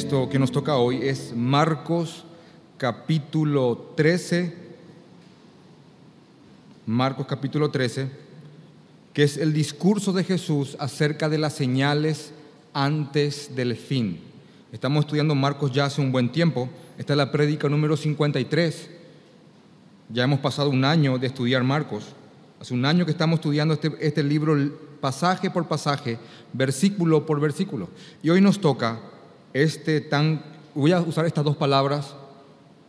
texto que nos toca hoy es Marcos capítulo 13. Marcos capítulo 13, que es el discurso de Jesús acerca de las señales antes del fin. Estamos estudiando Marcos ya hace un buen tiempo. Esta es la prédica número 53. Ya hemos pasado un año de estudiar Marcos. Hace un año que estamos estudiando este, este libro pasaje por pasaje, versículo por versículo. Y hoy nos toca este tan, voy a usar estas dos palabras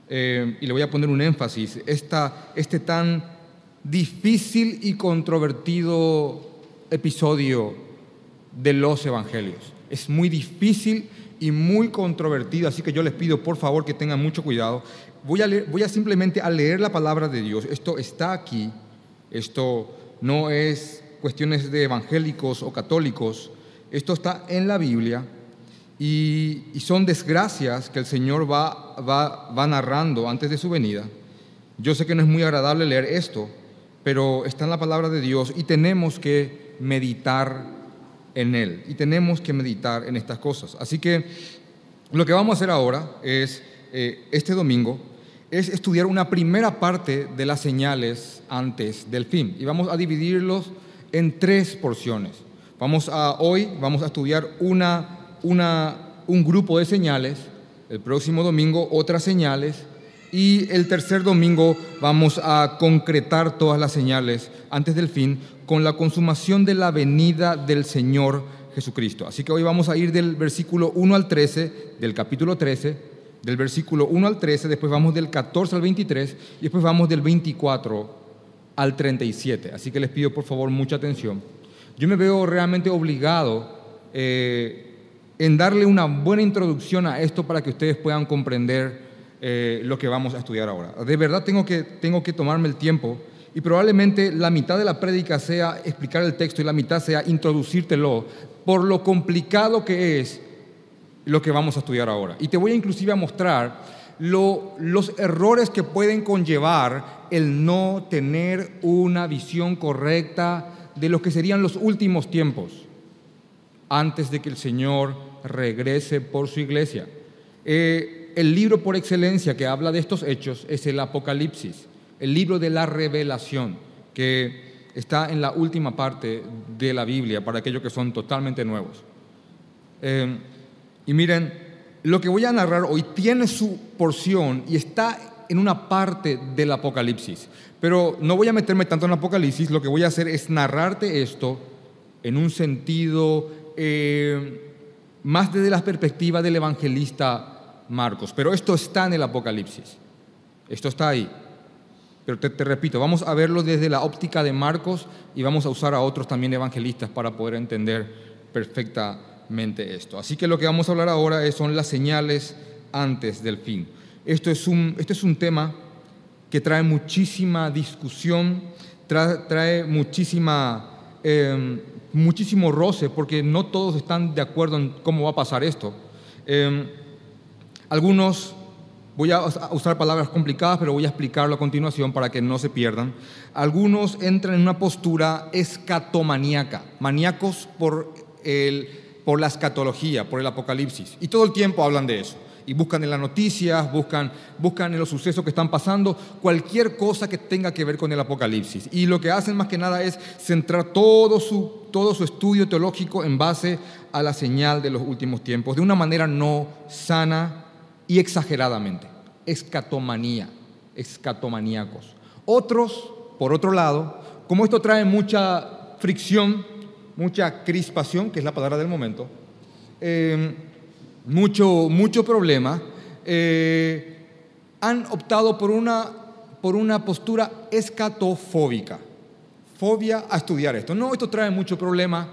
eh, y le voy a poner un énfasis, esta, este tan difícil y controvertido episodio de los evangelios. Es muy difícil y muy controvertido, así que yo les pido por favor que tengan mucho cuidado. Voy a, voy a simplemente a leer la palabra de Dios. Esto está aquí, esto no es cuestiones de evangélicos o católicos, esto está en la Biblia y, son desgracias que el Señor va, va, va narrando antes de su venida. Yo sé que no es muy agradable leer esto, pero está en la palabra de Dios y tenemos que meditar en Él y tenemos que meditar en estas cosas. Así que lo que vamos a hacer ahora es, eh, este domingo, es estudiar una primera parte de las señales antes del fin y vamos a dividirlos en tres porciones. Vamos a, hoy vamos a estudiar una, una, un grupo de señales, el próximo domingo otras señales y el tercer domingo vamos a concretar todas las señales antes del fin con la consumación de la venida del Señor Jesucristo. Así que hoy vamos a ir del versículo 1 al 13, del capítulo 13, del versículo 1 al 13, después vamos del 14 al 23 y después vamos del 24 al 37. Así que les pido por favor mucha atención. Yo me veo realmente obligado eh, en darle una buena introducción a esto para que ustedes puedan comprender eh, lo que vamos a estudiar ahora. De verdad tengo que, tengo que tomarme el tiempo y probablemente la mitad de la prédica sea explicar el texto y la mitad sea introducírtelo por lo complicado que es lo que vamos a estudiar ahora. Y te voy inclusive a mostrar los errores que pueden conllevar el no tener una visión correcta de lo que serían los últimos tiempos antes de que el Señor regrese por su iglesia. Eh, el libro por excelencia que habla de estos hechos es el Apocalipsis, el libro de la revelación, que está en la última parte de la Biblia para aquellos que son totalmente nuevos. Eh, y miren, lo que voy a narrar hoy tiene su porción y está en una parte del Apocalipsis. Pero no voy a meterme tanto en Apocalipsis, lo que voy a hacer es narrarte esto en un sentido eh, más desde la perspectiva del evangelista Marcos. Pero esto está en el Apocalipsis, esto está ahí. Pero te, repito, vamos a verlo desde la óptica de Marcos y vamos a usar a otros también evangelistas para poder entender perfectamente esto. Así que lo que vamos a hablar ahora son las señales antes del fin. Esto es un, es un tema que trae muchísima discusión, trae, muchísima, em, muchísimo roce, porque no todos están de acuerdo en cómo va a pasar esto. Em, algunos, voy a usar palabras complicadas, pero voy a explicarlo a continuación para que no se pierdan. Algunos entran en una postura escatomaníaca, maníacos por el por la escatología, por el apocalipsis. Y todo el tiempo hablan de eso. Y buscan en las noticias, buscan, buscan en los sucesos que están pasando, cualquier cosa que tenga que ver con el apocalipsis. Y lo que hacen más que nada es centrar todo su, todo su estudio teológico en base a la señal de los últimos tiempos, de una manera no sana y exageradamente. Escatomanía, escatomaníacos. Otros, por otro lado, como esto trae mucha fricción mucha crispación, que es la palabra del momento, eh, mucho, mucho problema, eh, han optado por una, por una postura escatofóbica, fobia a estudiar esto. No, esto trae mucho problema,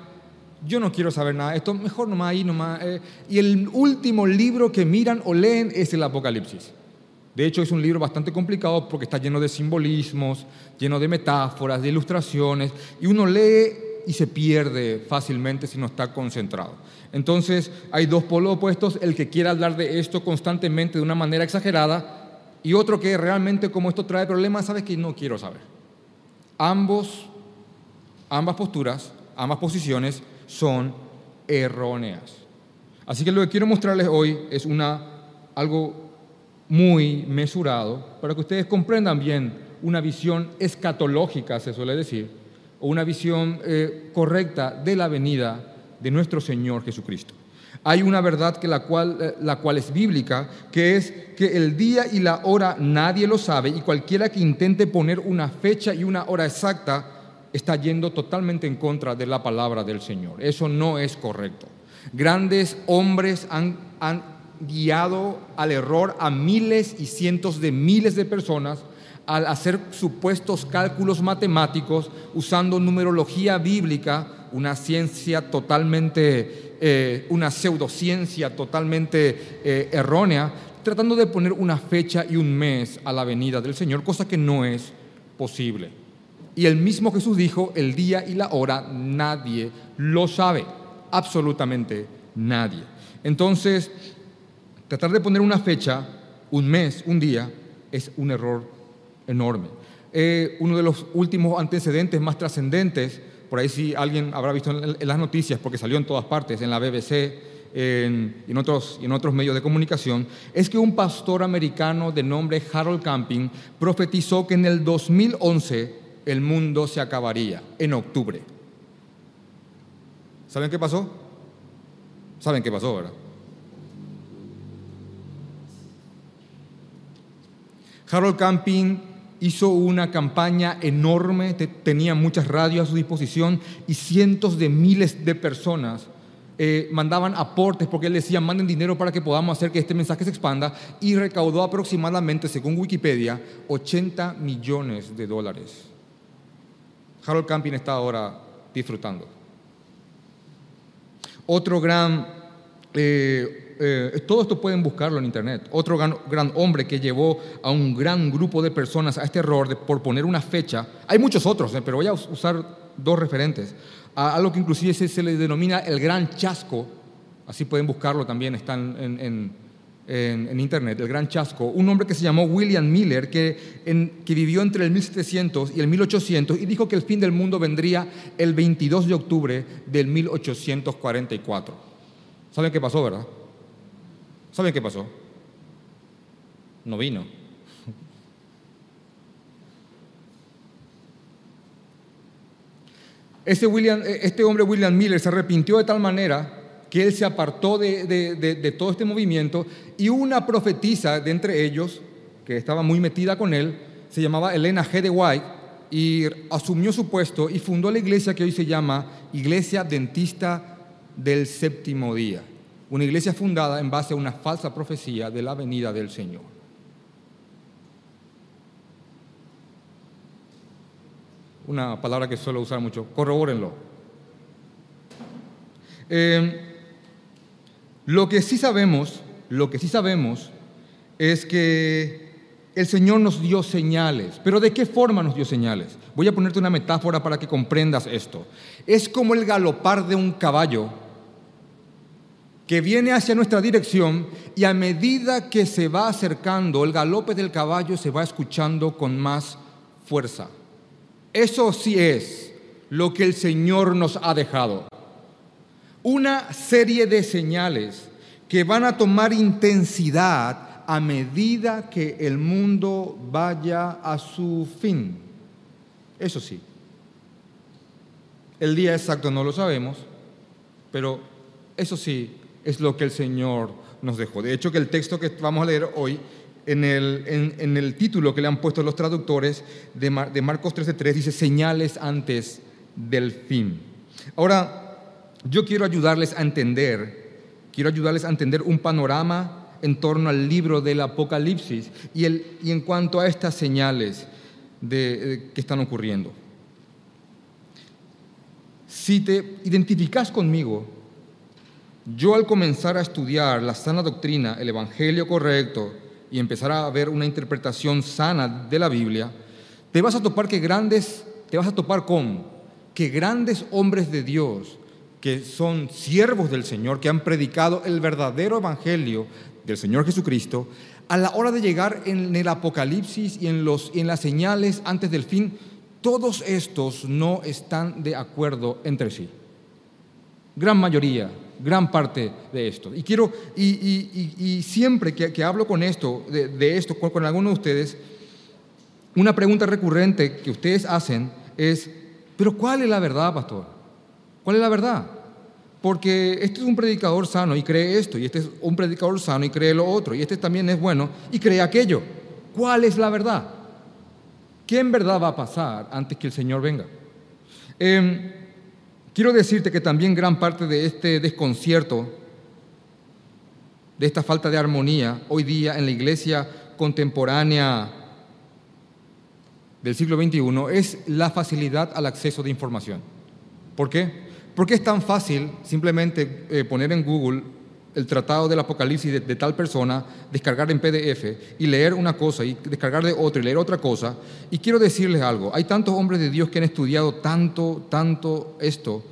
yo no quiero saber nada, esto mejor nomás ahí, nomás. Eh, y el último libro que miran o leen es el Apocalipsis. De hecho, es un libro bastante complicado porque está lleno de simbolismos, lleno de metáforas, de ilustraciones, y uno lee y se pierde fácilmente si no está concentrado. Entonces hay dos polos opuestos, el que quiere hablar de esto constantemente de una manera exagerada y otro que realmente como esto trae problemas, sabes que no quiero saber. Ambos, ambas posturas, ambas posiciones son erróneas. Así que lo que quiero mostrarles hoy es una, algo muy mesurado para que ustedes comprendan bien una visión escatológica, se suele decir, o una visión eh, correcta de la venida de nuestro Señor Jesucristo. Hay una verdad que la, cual, eh, la cual es bíblica, que es que el día y la hora nadie lo sabe y cualquiera que intente poner una fecha y una hora exacta está yendo totalmente en contra de la palabra del Señor. Eso no es correcto. Grandes hombres han, han guiado al error a miles y cientos de miles de personas al hacer supuestos cálculos matemáticos usando numerología bíblica, una ciencia totalmente, eh, una pseudociencia totalmente eh, errónea, tratando de poner una fecha y un mes a la venida del Señor, cosa que no es posible. Y el mismo Jesús dijo, el día y la hora nadie lo sabe, absolutamente nadie. Entonces, tratar de poner una fecha, un mes, un día, es un error enorme. Eh, uno de los últimos antecedentes más trascendentes, por ahí sí alguien habrá visto en, las noticias, porque salió en todas partes, en la BBC en, en, otros, en otros medios de comunicación, es que un pastor americano de nombre Harold Camping profetizó que en el 2011 el mundo se acabaría, en octubre. ¿Saben qué pasó? ¿Saben qué pasó, verdad? Harold Camping hizo una campaña enorme, tenía muchas radios a su disposición y cientos de miles de personas eh, mandaban aportes porque él decía, manden dinero para que podamos hacer que este mensaje se expanda y recaudó aproximadamente, según Wikipedia, 80 millones de dólares. Harold Camping está ahora disfrutando. Otro gran eh, eh, todo esto pueden buscarlo en internet. Otro gran, hombre que llevó a un gran grupo de personas a este error de, por poner una fecha. Hay muchos otros, eh, pero voy a usar dos referentes. A algo que inclusive se, le denomina el gran chasco. Así pueden buscarlo también, están en, internet, el gran chasco. Un hombre que se llamó William Miller, que, que vivió entre el 1700 y el 1800 y dijo que el fin del mundo vendría el 22 de octubre del 1844. ¿Saben qué pasó, verdad? ¿Saben qué pasó? No vino. Este, William, este hombre, William Miller, se arrepintió de tal manera que él se apartó de, todo este movimiento y una profetisa de entre ellos, que estaba muy metida con él, se llamaba Elena G. de White, y asumió su puesto y fundó la iglesia que hoy se llama Iglesia Dentista del Séptimo Día una iglesia fundada en base a una falsa profecía de la venida del Señor. Una palabra que suelo usar mucho, corrobórenlo. Eh, lo que sí sabemos, lo que sí sabemos es que el Señor nos dio señales. ¿Pero de qué forma nos dio señales? Voy a ponerte una metáfora para que comprendas esto. Es como el galopar de un caballo que viene hacia nuestra dirección y a medida que se va acercando, el galope del caballo se va escuchando con más fuerza. Eso sí es lo que el Señor nos ha dejado. Una serie de señales que van a tomar intensidad a medida que el mundo vaya a su fin. Eso sí. El día exacto no lo sabemos, pero eso sí, es lo que el Señor nos dejó. De hecho, que el texto que vamos a leer hoy, en el, en, el título que le han puesto los traductores de, de Marcos 13:3, dice señales antes del fin. Ahora, yo quiero ayudarles a entender, quiero ayudarles a entender un panorama en torno al libro del Apocalipsis y, el, y en cuanto a estas señales de, que están ocurriendo. Si te identificas conmigo yo al comenzar a estudiar la sana doctrina, el Evangelio correcto, y empezar a ver una interpretación sana de la Biblia, te vas a topar que grandes, te vas a topar con que grandes hombres de Dios, que son siervos del Señor, que han predicado el verdadero Evangelio del Señor Jesucristo, a la hora de llegar en el Apocalipsis y en, los, en las señales antes del fin, todos estos no están de acuerdo entre sí. Gran mayoría gran parte de esto. Y quiero, y, siempre que, hablo con esto, de, esto, con, con alguno de ustedes, una pregunta recurrente que ustedes hacen es, pero ¿cuál es la verdad, pastor? ¿Cuál es la verdad? Porque este es un predicador sano y cree esto, y este es un predicador sano y cree lo otro, y este también es bueno y cree aquello. ¿Cuál es la verdad? ¿Qué en verdad va a pasar antes que el Señor venga? Em, quiero decirte que también gran parte de este desconcierto, de esta falta de armonía hoy día en la iglesia contemporánea del siglo XXI es la facilidad al acceso de información. ¿Por qué? Porque es tan fácil simplemente eh, poner en Google el tratado del Apocalipsis de, tal persona, descargar en PDF y leer una cosa y descargar de otra y leer otra cosa. Y quiero decirles algo, hay tantos hombres de Dios que han estudiado tanto, tanto esto,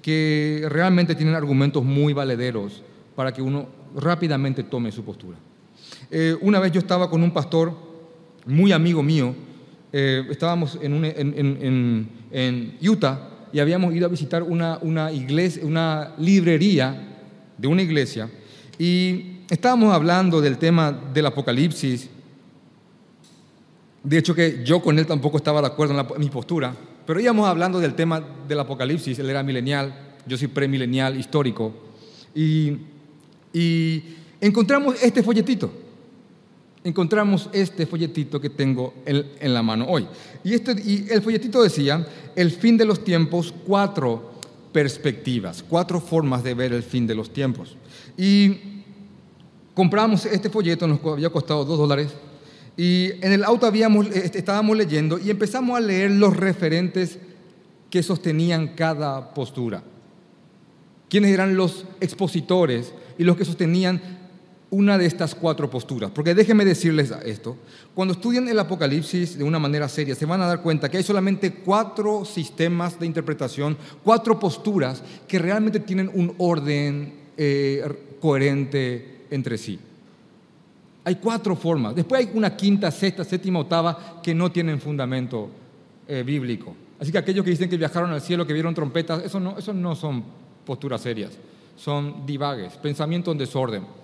que realmente tienen argumentos muy valederos para que uno rápidamente tome su postura. Eh, una vez yo estaba con un pastor muy amigo mío, eh, estábamos en, en, Utah y habíamos ido a visitar una, una, iglesia, una librería de una iglesia y estábamos hablando del tema del Apocalipsis. De hecho que yo con él tampoco estaba de acuerdo en, mi postura, pero íbamos hablando del tema del Apocalipsis. Él era milenial, yo soy premilenial histórico. Y, encontramos este folletito encontramos este folletito que tengo en, la mano hoy. Y, este, y el folletito decía, el fin de los tiempos, cuatro perspectivas, cuatro formas de ver el fin de los tiempos. Y compramos este folleto, nos había costado dos dólares, y en el auto este, estábamos leyendo y empezamos a leer los referentes que sostenían cada postura. ¿Quiénes eran los expositores y los que sostenían una de estas cuatro posturas. Porque déjenme decirles esto, cuando estudian el Apocalipsis de una manera seria, se van a dar cuenta que hay solamente cuatro sistemas de interpretación, cuatro posturas que realmente tienen un orden eh, coherente entre sí. Hay cuatro formas. Después hay una quinta, sexta, séptima, octava que no tienen fundamento eh, bíblico. Así que aquellos que dicen que viajaron al cielo, que vieron trompetas, eso no, eso no son posturas serias. Son divagues, pensamiento en desorden.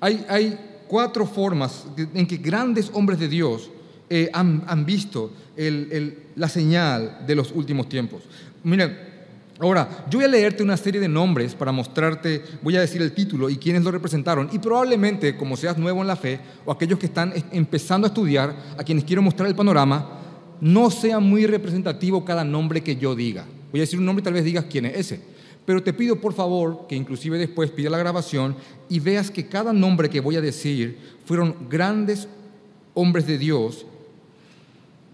Hay, cuatro formas en que grandes hombres de Dios eh, han, visto la señal de los últimos tiempos. Miren, ahora, yo voy a leerte una serie de nombres para mostrarte, voy a decir el título y quiénes lo representaron. Y probablemente, como seas nuevo en la fe, o aquellos que están empezando a estudiar, a quienes quiero mostrar el panorama, no sea muy representativo cada nombre que yo diga. Voy a decir un nombre y tal vez digas quién es ese. Pero te pido por favor que inclusive después pida la grabación y veas que cada nombre que voy a decir fueron grandes hombres de Dios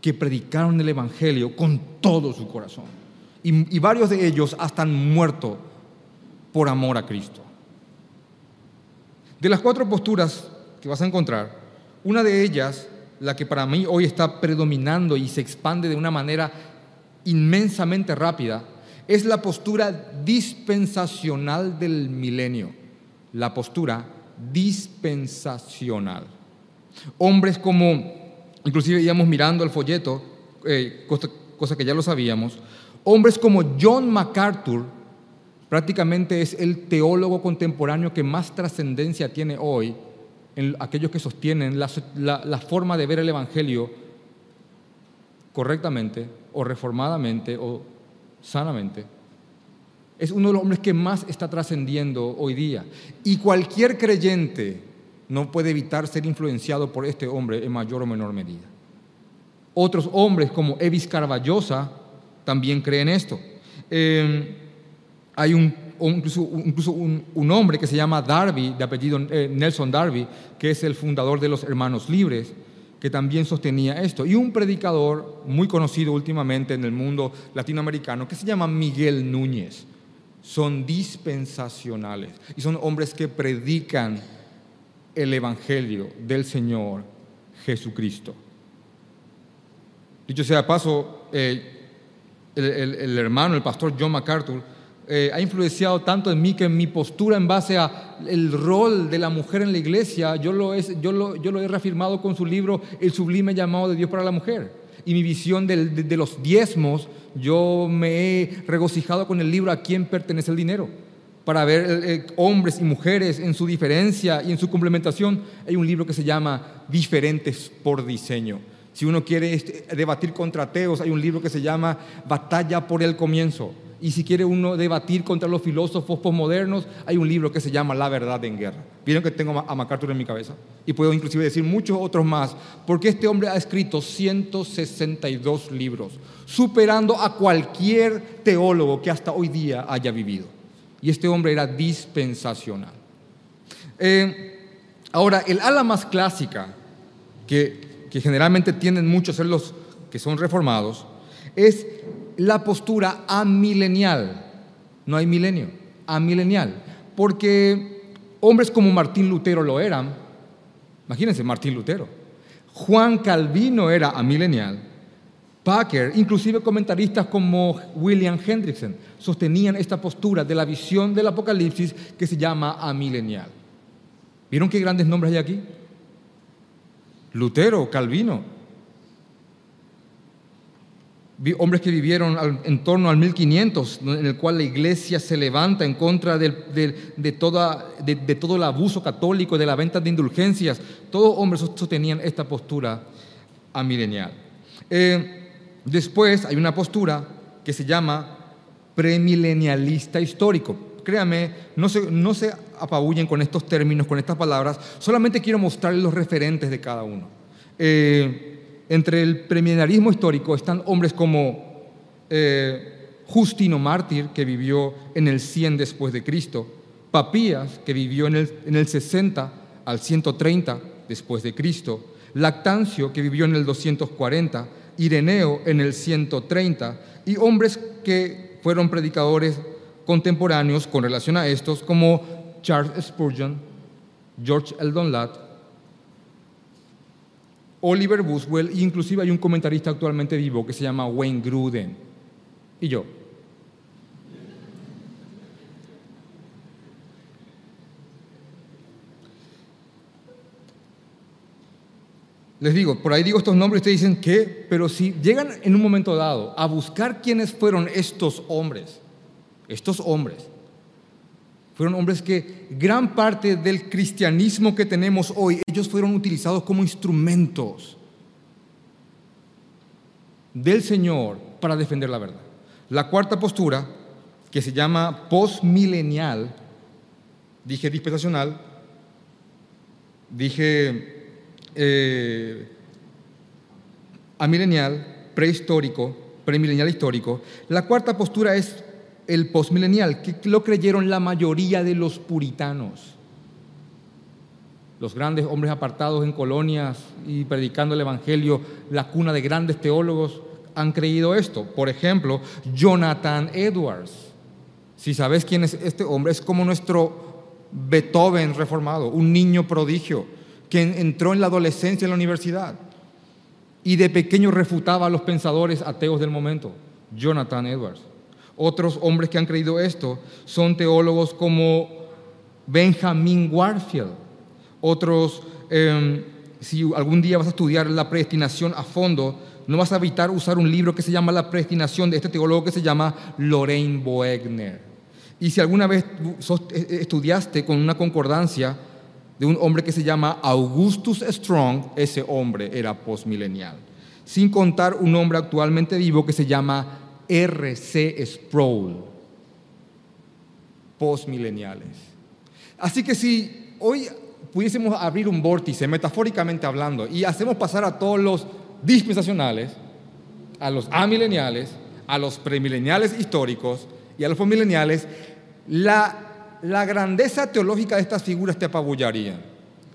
que predicaron el Evangelio con todo su corazón. Y, varios de ellos hasta han muerto por amor a Cristo. De las cuatro posturas que vas a encontrar, una de ellas, la que para mí hoy está predominando y se expande de una manera inmensamente rápida, es la postura dispensacional del milenio, la postura dispensacional. Hombres como, inclusive íbamos mirando el folleto, eh, cosa, que ya lo sabíamos, hombres como John MacArthur, prácticamente es el teólogo contemporáneo que más trascendencia tiene hoy en aquellos que sostienen la, forma de ver el Evangelio correctamente o reformadamente o sanamente. Es uno de los hombres que más está trascendiendo hoy día. Y cualquier creyente no puede evitar ser influenciado por este hombre en mayor o menor medida. Otros hombres como Evis Carballosa también creen esto. Em, hay un, incluso, un, hombre que se llama Darby, de apellido eh, Nelson Darby, que es el fundador de los Hermanos Libres, que también sostenía esto. Y un predicador muy conocido últimamente en el mundo latinoamericano que se llama Miguel Núñez. Son dispensacionales y son hombres que predican el Evangelio del Señor Jesucristo. Dicho sea paso, eh, el hermano, el pastor John MacArthur, eh, ha influenciado tanto en mí que mi postura en base a el rol de la mujer en la iglesia, yo lo, yo lo, yo lo he reafirmado con su libro El sublime llamado de Dios para la mujer. Y mi visión de, de, los diezmos, yo me he regocijado con el libro A quién pertenece el dinero. para ver eh, eh, hombres y mujeres en su diferencia y en su complementación, hay un libro que se llama Diferentes por Diseño. Si uno quiere este, debatir contra ateos, hay un libro que se llama Batalla por el Comienzo. Y si quiere uno debatir contra los filósofos posmodernos, hay un libro que se llama La verdad en guerra. Vieron que tengo a MacArthur en mi cabeza. Y puedo inclusive decir muchos otros más, porque este hombre ha escrito 162 libros, superando a cualquier teólogo que hasta hoy día haya vivido. Y este hombre era dispensacional. Eh, ahora, el ala más clásica, que, que generalmente tienden muchos a ser los que son reformados, es la postura amilenial. No hay milenio, amilenial. Porque hombres como Martín Lutero lo eran. Imagínense, Martín Lutero. Juan Calvino era amilenial. Packer, inclusive comentaristas como William Hendrickson, sostenían esta postura de la visión del Apocalipsis que se llama amilenial. ¿Vieron qué grandes nombres hay aquí? Lutero, Calvino, hombres que vivieron en torno al 1500, en el cual la iglesia se levanta en contra de, toda, de, todo el abuso católico, de la venta de indulgencias. Todos hombres sostenían esta postura amilenial. Eh, después hay una postura que se llama premilenialista histórico. Créame, no se, no se apabullen con estos términos, con estas palabras, solamente quiero mostrarles los referentes de cada uno. Eh, entre el premilenialismo histórico están hombres como eh, Justino Mártir, que vivió en el 100 después de Cristo, Papías, que vivió en el, en el 60 al 130 después de Cristo, Lactancio, que vivió en el 240, Ireneo en el 130, y hombres que fueron predicadores contemporáneos con relación a estos, como Charles Spurgeon, George Eldon Ladd, Oliver Buswell, e inclusive hay un comentarista actualmente vivo que se llama Wayne Gruden. Y yo. Les digo, por ahí digo estos nombres, ustedes dicen que, pero si llegan en un momento dado a buscar quiénes fueron estos hombres, estos hombres, fueron hombres que gran parte del cristianismo que tenemos hoy, ellos fueron utilizados como instrumentos del Señor para defender la verdad. La cuarta postura, que se llama postmilenial, dije dispensacional, dije eh, amilenial, prehistórico, premilenial histórico. La cuarta postura es el postmilenial, que lo creyeron la mayoría de los puritanos. Los grandes hombres apartados en colonias y predicando el Evangelio, la cuna de grandes teólogos, han creído esto. Por ejemplo, Jonathan Edwards. Si sabes quién es este hombre, es como nuestro Beethoven reformado, un niño prodigio que entró en la adolescencia en la universidad y de pequeño refutaba a los pensadores ateos del momento. Jonathan Edwards. Otros hombres que han creído esto son teólogos como Benjamin Warfield. Otros, em, si algún día vas a estudiar la predestinación a fondo, no vas a evitar usar un libro que se llama La predestinación de este teólogo que se llama Lorraine Boegner. Y si alguna vez e, e, estudiaste con una concordancia de un hombre que se llama Augustus Strong, ese hombre era postmilenial. Sin contar un hombre actualmente vivo que se llama R.C. Sproul, postmileniales. Así que si hoy pudiésemos abrir un vórtice, metafóricamente hablando, y hacemos pasar a todos los dispensacionales, a los amileniales, a los premileniales históricos y a los postmileniales, la, la grandeza teológica de estas figuras te apabullaría.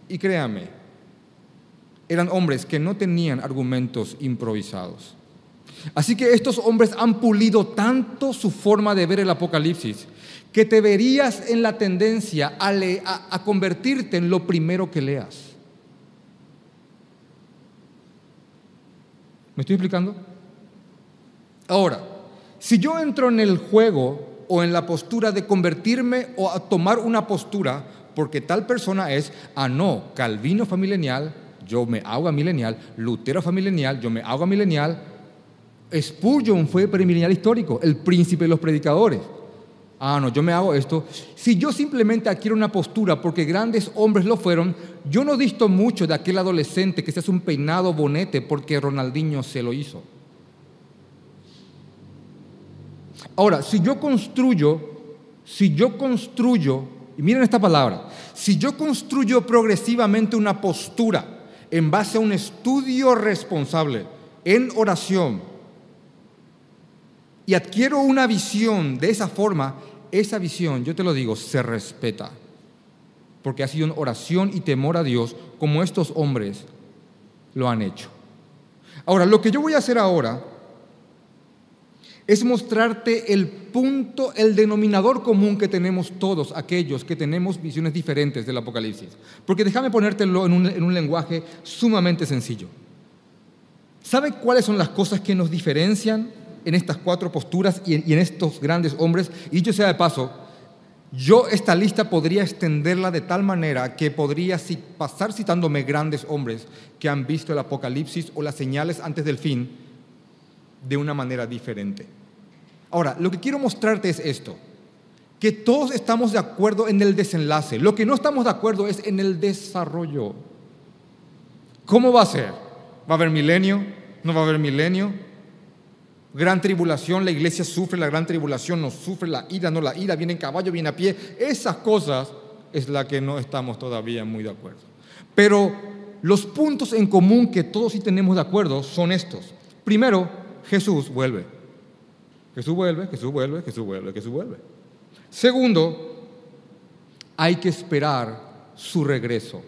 Y créame, eran hombres que no tenían argumentos improvisados. Así que estos hombres han pulido tanto su forma de ver el Apocalipsis que te verías en la tendencia a, convertirte en lo primero que leas. ¿Me estoy explicando? Ahora, si yo entro en el juego o en la postura de convertirme o a tomar una postura, porque tal persona es, ah, no, Calvino familiar, yo me hago a milenial, Lutero familiar, yo me hago a milenial, Spurgeon fue premilenial histórico, el príncipe de los predicadores. Ah, no, yo me hago esto. Si yo simplemente adquiero una postura porque grandes hombres lo fueron, yo no disto mucho de aquel adolescente que se hace un peinado bonete porque Ronaldinho se lo hizo. Ahora, si yo construyo, si yo construyo, y miren esta palabra, si yo construyo progresivamente una postura en base a un estudio responsable, en oración, y adquiero una visión de esa forma, esa visión, yo te lo digo, se respeta. Porque ha sido oración y temor a Dios como estos hombres lo han hecho. Ahora, lo que yo voy a hacer ahora es mostrarte el punto, el denominador común que tenemos todos aquellos que tenemos visiones diferentes del Apocalipsis. Porque déjame ponértelo en un, en un lenguaje sumamente sencillo. ¿Sabe cuáles son las cosas que nos diferencian en estas cuatro posturas y en, estos grandes hombres. Y dicho sea de paso, yo esta lista podría extenderla de tal manera que podría pasar citándome grandes hombres que han visto el Apocalipsis o las señales antes del fin de una manera diferente. Ahora, lo que quiero mostrarte es esto, que todos estamos de acuerdo en el desenlace. Lo que no estamos de acuerdo es en el desarrollo. ¿Cómo va a ser? ¿Va a haber milenio? ¿No va a haber milenio? Gran tribulación, la iglesia sufre la gran tribulación, no sufre la ira, no la ira, viene en caballo, viene a pie. Esas cosas es la que no estamos todavía muy de acuerdo. Pero los puntos en común que todos sí tenemos de acuerdo son estos. Primero, Jesús vuelve. Jesús vuelve, Jesús vuelve, Jesús vuelve, Jesús vuelve. Segundo, hay que esperar su regreso.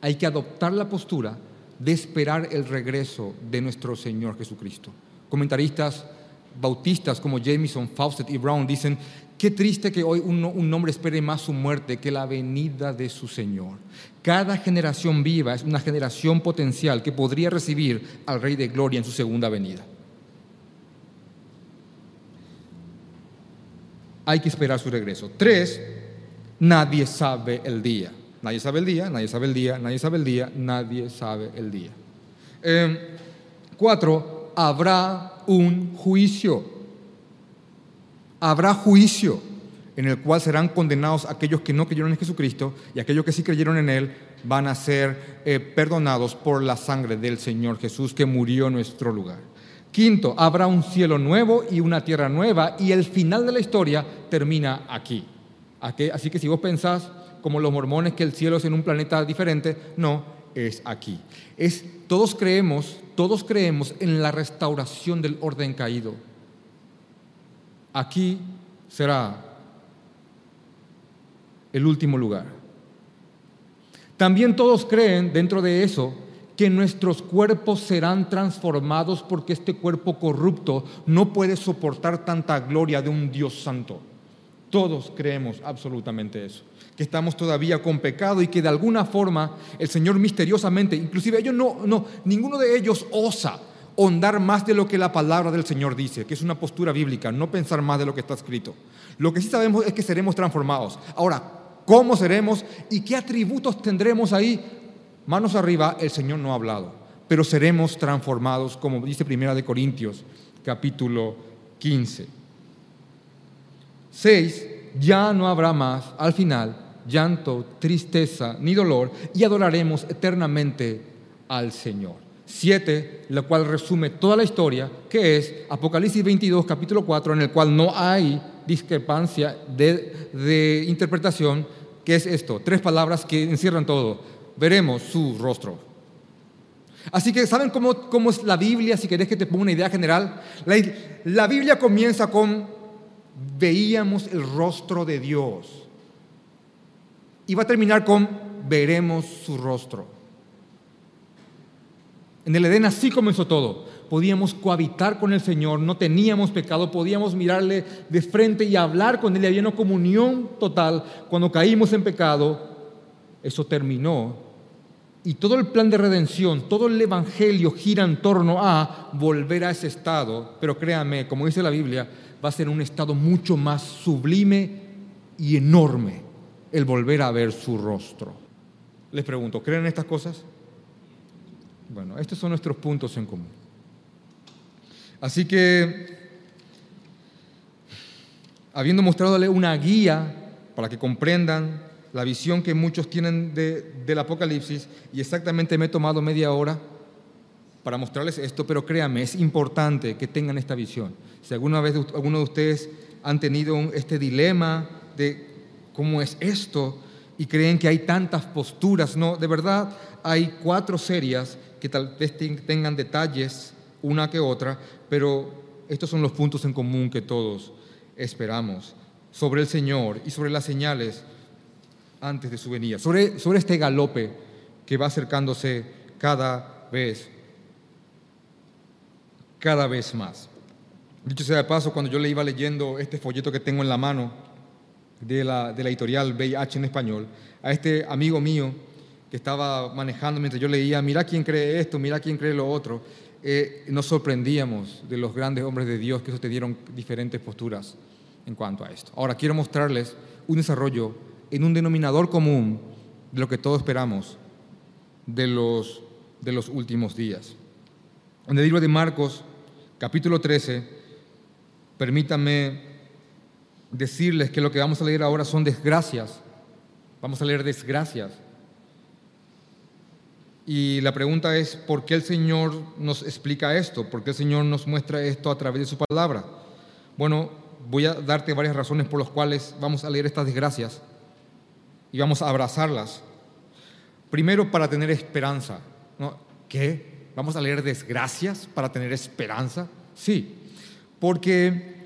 Hay que adoptar la postura de esperar el regreso de nuestro Señor Jesucristo. Comentaristas bautistas como Jameson, Fawcett y Brown dicen, qué triste que hoy un, un, hombre espere más su muerte que la venida de su Señor. Cada generación viva es una generación potencial que podría recibir al Rey de Gloria en su segunda venida. Hay que esperar su regreso. Tres, nadie sabe el día. Nadie sabe el día, nadie sabe el día, nadie sabe el día, nadie sabe el día. Eh, cuatro, habrá un juicio. Habrá juicio en el cual serán condenados aquellos que no creyeron en Jesucristo y aquellos que sí creyeron en Él van a ser eh, perdonados por la sangre del Señor Jesús que murió en nuestro lugar. Quinto, habrá un cielo nuevo y una tierra nueva y el final de la historia termina aquí. Así que si vos pensás, como los mormones, que el cielo es en un planeta diferente, no, es aquí. Es, todos creemos todos creemos en la restauración del orden caído. Aquí será el último lugar. También todos creen dentro de eso que nuestros cuerpos serán transformados porque este cuerpo corrupto no puede soportar tanta gloria de un Dios santo. Todos creemos absolutamente eso que estamos todavía con pecado y que de alguna forma el Señor misteriosamente, inclusive ellos no, no, ninguno de ellos osa hondar más de lo que la palabra del Señor dice, que es una postura bíblica, no pensar más de lo que está escrito. Lo que sí sabemos es que seremos transformados. Ahora, ¿cómo seremos y qué atributos tendremos ahí? Manos arriba, el Señor no ha hablado, pero seremos transformados, como dice Primera de Corintios, capítulo 15. 6. Ya no habrá más, al final, llanto, tristeza ni dolor, y adoraremos eternamente al Señor. Siete, la cual resume toda la historia, que es Apocalipsis 22, capítulo 4, en el cual no hay discrepancia de, interpretación, que es esto, tres palabras que encierran todo. Veremos su rostro. Así que, ¿saben cómo, cómo es la Biblia? Si querés que te ponga una idea general. La, la Biblia comienza con, veíamos el rostro de Dios. Y va a terminar con, veremos su rostro. En el Edén así comenzó todo. Podíamos cohabitar con el Señor, no teníamos pecado, podíamos mirarle de frente y hablar con Él. Había una comunión total. Cuando caímos en pecado, eso terminó. Y todo el plan de redención, todo el Evangelio gira en torno a volver a ese estado. Pero créanme, como dice la Biblia, va a ser un estado mucho más sublime y enorme el volver a ver su rostro. Les pregunto, ¿creen en estas cosas? Bueno, estos son nuestros puntos en común. Así que habiendo mostrado una guía para que comprendan la visión que muchos tienen del Apocalipsis, y exactamente me he tomado media hora para mostrarles esto, pero créanme, es importante que tengan esta visión. Si alguna vez alguno de ustedes han tenido este dilema de cómo es esto y creen que hay tantas posturas, no, de verdad hay cuatro series que tal vez tengan detalles una que otra, pero estos son los puntos en común que todos esperamos sobre el Señor y sobre las señales antes de su venida, sobre, sobre este galope que va acercándose cada vez, cada vez más. Dicho sea de paso, cuando yo le iba leyendo este folleto que tengo en la mano de la, de la editorial VIH en español, a este amigo mío que estaba manejando mientras yo leía, mira quién cree esto, mira quién cree lo otro, eh, nos sorprendíamos de los grandes hombres de Dios que sostenieron diferentes posturas en cuanto a esto. Ahora quiero mostrarles un desarrollo en un denominador común de lo que todos esperamos de los, de los últimos días. En el libro de Marcos, capítulo 13, permítanme decirles que lo que vamos a leer ahora son desgracias. Vamos a leer desgracias. Y la pregunta es, ¿por qué el Señor nos explica esto? ¿Por qué el Señor nos muestra esto a través de su palabra? Bueno, voy a darte varias razones por las cuales vamos a leer estas desgracias y vamos a abrazarlas. Primero, para tener esperanza. ¿no? ¿Qué? ¿Vamos a leer desgracias para tener esperanza? Sí, porque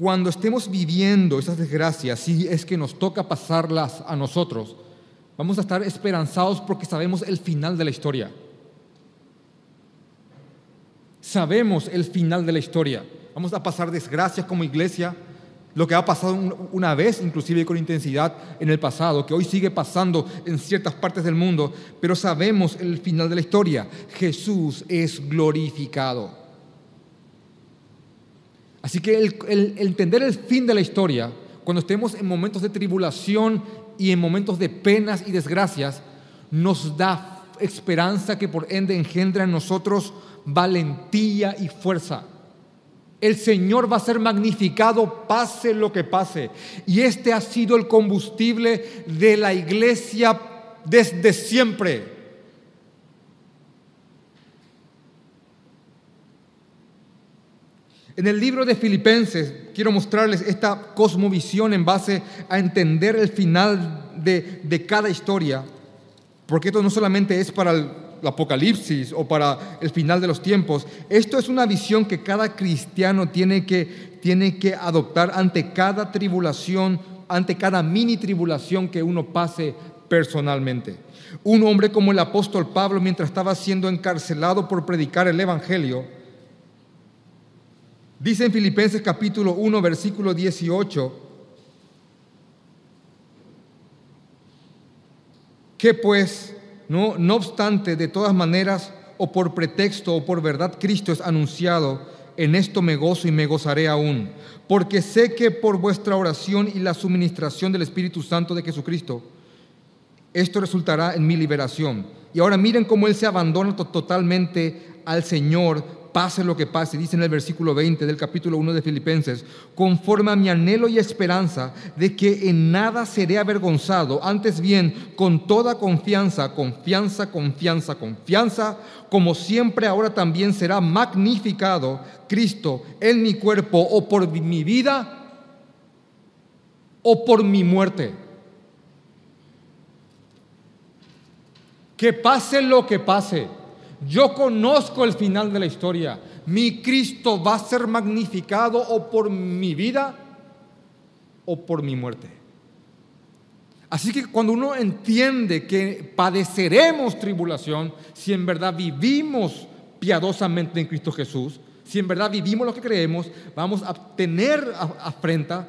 cuando estemos viviendo esas desgracias, si es que nos toca pasarlas a nosotros, vamos a estar esperanzados porque sabemos el final de la historia. Sabemos el final de la historia. Vamos a pasar desgracias como iglesia, lo que ha pasado una vez, inclusive con intensidad en el pasado, que hoy sigue pasando en ciertas partes del mundo, pero sabemos el final de la historia. Jesús es glorificado. Así que el, entender el fin de la historia, cuando estemos en momentos de tribulación y en momentos de penas y desgracias, nos da esperanza que por ende engendra en nosotros valentía y fuerza. El Señor va a ser magnificado pase lo que pase. Y este ha sido el combustible de la iglesia desde siempre. En el libro de Filipenses quiero mostrarles esta cosmovisión en base a entender el final de, cada historia, porque esto no solamente es para el, Apocalipsis o para el final de los tiempos, esto es una visión que cada cristiano tiene que, tiene que adoptar ante cada tribulación, ante cada mini tribulación que uno pase personalmente. Un hombre como el apóstol Pablo, mientras estaba siendo encarcelado por predicar el Evangelio, Dice en Filipenses capítulo 1, versículo 18, que pues, no, no obstante, de todas maneras, o por pretexto o por verdad, Cristo es anunciado, en esto me gozo y me gozaré aún, porque sé que por vuestra oración y la suministración del Espíritu Santo de Jesucristo, esto resultará en mi liberación. Y ahora miren cómo Él se abandona totalmente al Señor pase lo que pase, dice en el versículo 20 del capítulo 1 de Filipenses, conforme a mi anhelo y esperanza de que en nada seré avergonzado, antes bien, con toda confianza, confianza, confianza, confianza, como siempre ahora también será magnificado Cristo en mi cuerpo o por mi vida o por mi muerte. Que pase lo que pase yo conozco el final de la historia. Mi Cristo va a ser magnificado o por mi vida o por mi muerte. Así que cuando uno entiende que padeceremos tribulación, si en verdad vivimos piadosamente en Cristo Jesús, si en verdad vivimos lo que creemos, vamos a tener afrenta,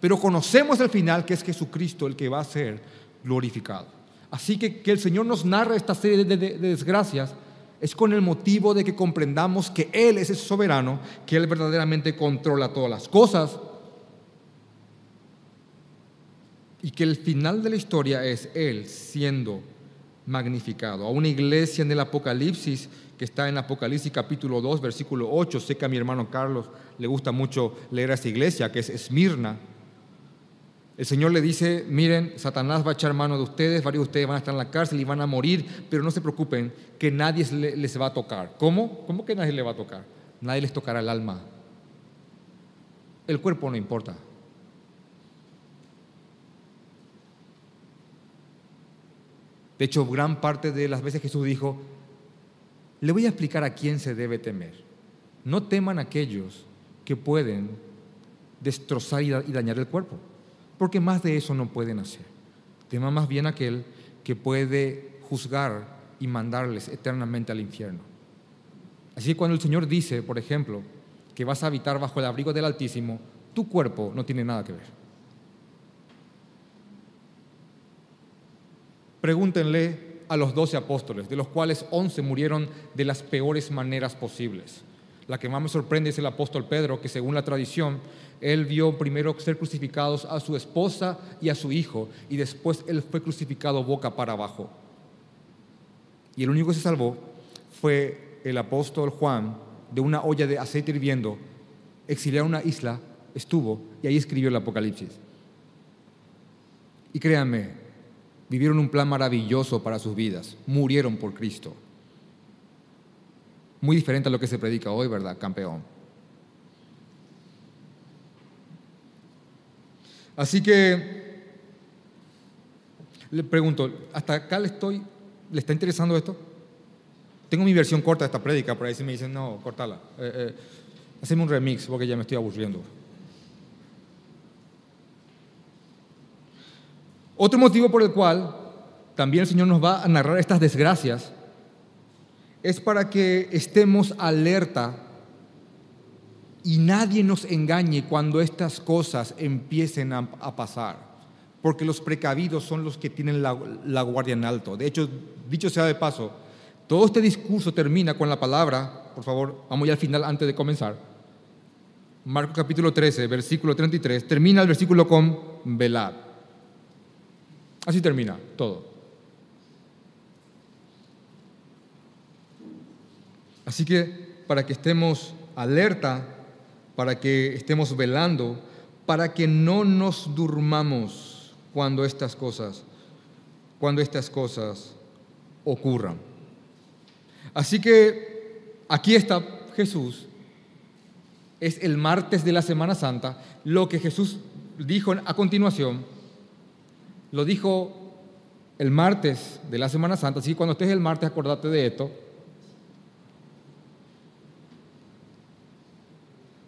pero conocemos el final que es Jesucristo el que va a ser glorificado. Así que que el Señor nos narra esta serie de, de desgracias es con el motivo de que comprendamos que Él es el soberano, que Él verdaderamente controla todas las cosas y que el final de la historia es Él siendo magnificado. A una iglesia en el Apocalipsis, que está en Apocalipsis capítulo 2, versículo 8, sé que a mi hermano Carlos le gusta mucho leer a esa iglesia, que es Esmirna. El Señor le dice, miren, Satanás va a echar mano de ustedes, varios de ustedes van a estar en la cárcel y van a morir, pero no se preocupen, que nadie les va a tocar. ¿Cómo? ¿Cómo que nadie les va a tocar? Nadie les tocará el alma. El cuerpo no importa. De hecho, gran parte de las veces Jesús dijo, le voy a explicar a quién se debe temer. No teman aquellos que pueden destrozar y dañar el cuerpo porque más de eso no pueden hacer. Tema más bien aquel que puede juzgar y mandarles eternamente al infierno. Así que cuando el Señor dice, por ejemplo, que vas a habitar bajo el abrigo del Altísimo, tu cuerpo no tiene nada que ver. Pregúntenle a los doce apóstoles, de los cuales once murieron de las peores maneras posibles. La que más me sorprende es el apóstol Pedro, que según la tradición él vio primero ser crucificados a su esposa y a su hijo, y después él fue crucificado boca para abajo. Y el único que se salvó fue el apóstol Juan, de una olla de aceite hirviendo, exiliado a una isla, estuvo y ahí escribió el Apocalipsis. Y créanme, vivieron un plan maravilloso para sus vidas, murieron por Cristo. Muy diferente a lo que se predica hoy, ¿verdad, campeón? Así que le pregunto, ¿hasta acá le estoy, le está interesando esto? Tengo mi versión corta de esta prédica, por ahí si me dicen, no, cortala. Eh, eh, un remix porque ya me estoy aburriendo. Otro motivo por el cual también el Señor nos va a narrar estas desgracias es para que estemos alerta y nadie nos engañe cuando estas cosas empiecen a, pasar, porque los precavidos son los que tienen la, la guardia en alto. De hecho, dicho sea de paso, todo este discurso termina con la palabra, por favor, vamos ya al final antes de comenzar. Marcos capítulo 13, versículo 33, termina el versículo con velad. Así termina todo. Así que para que estemos alerta para que estemos velando, para que no nos durmamos cuando estas cosas, cuando estas cosas ocurran. Así que aquí está Jesús. Es el martes de la Semana Santa. Lo que Jesús dijo a continuación, lo dijo el martes de la Semana Santa. Así que cuando estés el martes, acordate de esto.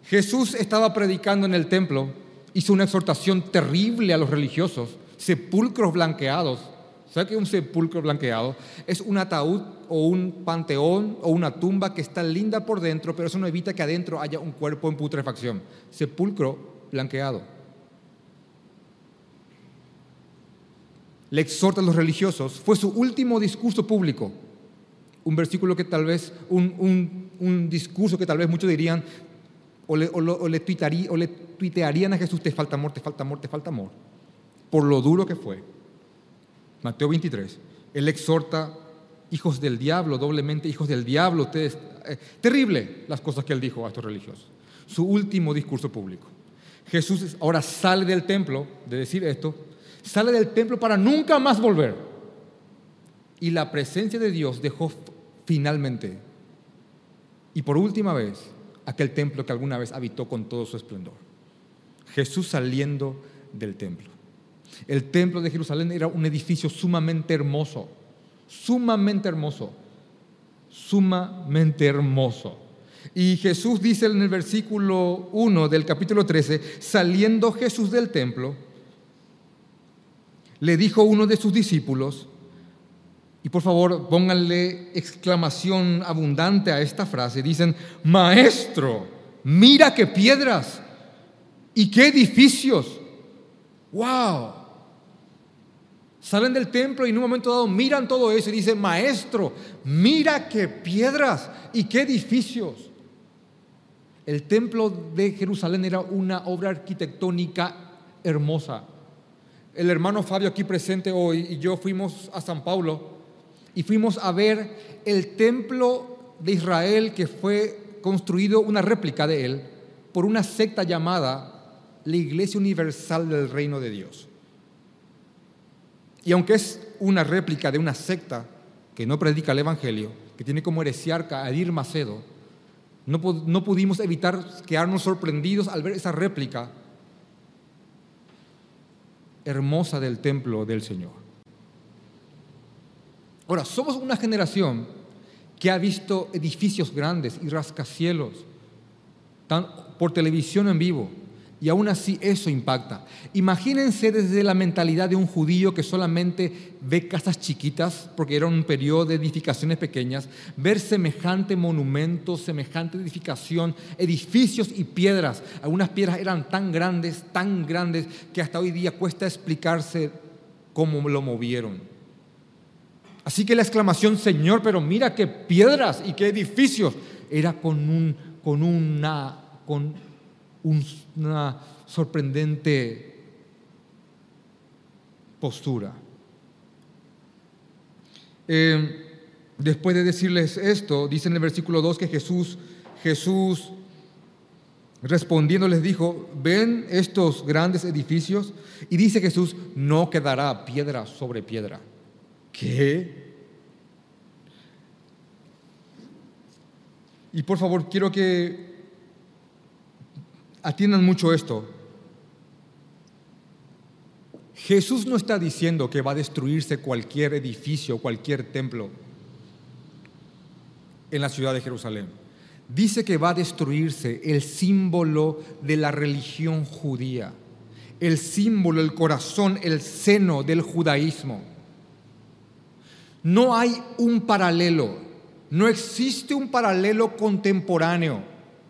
Jesús estaba predicando en el templo, hizo una exhortación terrible a los religiosos, sepulcros blanqueados. ¿Sabe qué es un sepulcro blanqueado? Es un ataúd o un panteón o una tumba que está linda por dentro, pero eso no evita que adentro haya un cuerpo en putrefacción. Sepulcro blanqueado. Le exhorta a los religiosos. Fue su último discurso público. Un versículo que tal vez, un discurso que tal vez muchos dirían, o le, o le tuitearían a Jesús, te falta amor, te falta amor, te falta amor, por lo duro que fue. Mateo 23, él exhorta, hijos del diablo, doblemente hijos del diablo, ustedes, eh, terrible las cosas que él dijo a estos religiosos. Su último discurso público. Jesús ahora sale del templo de decir esto, sale del templo para nunca más volver. Y la presencia de Dios dejó finalmente y por última vez aquel templo que alguna vez habitó con todo su esplendor. Jesús saliendo del templo. El templo de Jerusalén era un edificio sumamente hermoso, sumamente hermoso, sumamente hermoso. Y Jesús dice en el versículo 1 del capítulo 13, saliendo Jesús del templo, le dijo uno de sus discípulos, y por favor, pónganle exclamación abundante a esta frase. Dicen, maestro, mira qué piedras y qué edificios. ¡Wow! Salen del templo y en un momento dado miran todo eso y dicen, maestro, mira qué piedras y qué edificios. El templo de Jerusalén era una obra arquitectónica hermosa. El hermano Fabio aquí presente hoy y yo fuimos a San Paulo y fuimos a ver el templo de Israel que fue construido, una réplica de él, por una secta llamada la Iglesia Universal del Reino de Dios. Y aunque es una réplica de una secta que no predica el Evangelio, que tiene como heresiarca a Edir Macedo, no, no pudimos evitar quedarnos sorprendidos al ver esa réplica hermosa del templo del Señor. Ahora, somos una generación que ha visto edificios grandes y rascacielos por televisión en vivo, y aún así eso impacta. Imagínense desde la mentalidad de un judío que solamente ve casas chiquitas, porque era un periodo de edificaciones pequeñas, ver semejante monumento, semejante edificación, edificios y piedras. Algunas piedras eran tan grandes, tan grandes, que hasta hoy día cuesta explicarse cómo lo movieron. Así que la exclamación, Señor, pero mira qué piedras y qué edificios, era con, un, con una... Con una sorprendente postura. Eh, después de decirles esto, dice en el versículo 2 que Jesús, Jesús respondiendo les dijo, ven estos grandes edificios y dice Jesús, no quedará piedra sobre piedra. ¿Qué? Y por favor, quiero que atiendan mucho esto. Jesús no está diciendo que va a destruirse cualquier edificio, cualquier templo en la ciudad de Jerusalén. Dice que va a destruirse el símbolo de la religión judía, el símbolo, el corazón, el seno del judaísmo. No hay un paralelo, no existe un paralelo contemporáneo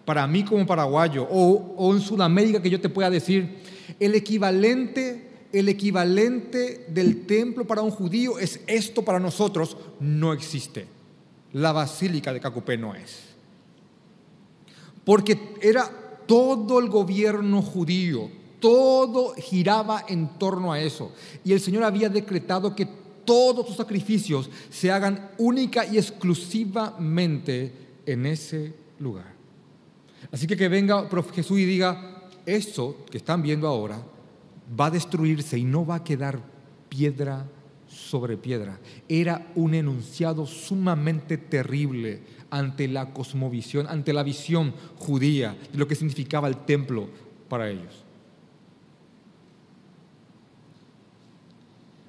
para mí como paraguayo, o, en Sudamérica que yo te pueda decir, el equivalente, el equivalente del templo para un judío es esto para nosotros, no existe. La basílica de Cacupé no es. Porque era todo el gobierno judío, todo giraba en torno a eso. Y el Señor había decretado que todos sus sacrificios se hagan única y exclusivamente en ese lugar. Así que que venga Jesús y diga, eso que están viendo ahora va a destruirse y no va a quedar piedra sobre piedra. Era un enunciado sumamente terrible ante la cosmovisión, ante la visión judía de lo que significaba el templo para ellos.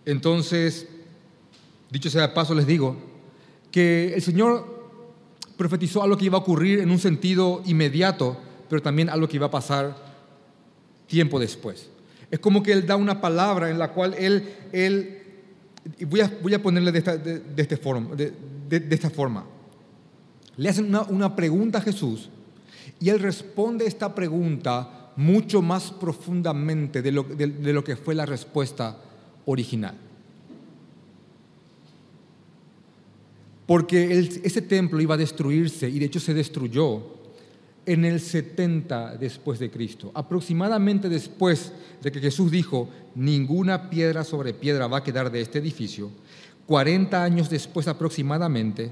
Entonces, dicho sea de paso, les digo que el Señor profetizó algo que iba a ocurrir en un sentido inmediato, pero también algo que iba a pasar tiempo después. Es como que Él da una palabra en la cual Él, él voy, a, voy a ponerle de esta, de, este forma, de, de, esta forma. Le hacen una, una pregunta a Jesús y Él responde esta pregunta mucho más profundamente de lo, de lo que fue la respuesta original. Porque ese templo iba a destruirse y de hecho se destruyó en el 70 después de Cristo. Aproximadamente después de que Jesús dijo, ninguna piedra sobre piedra va a quedar de este edificio, 40 años después aproximadamente,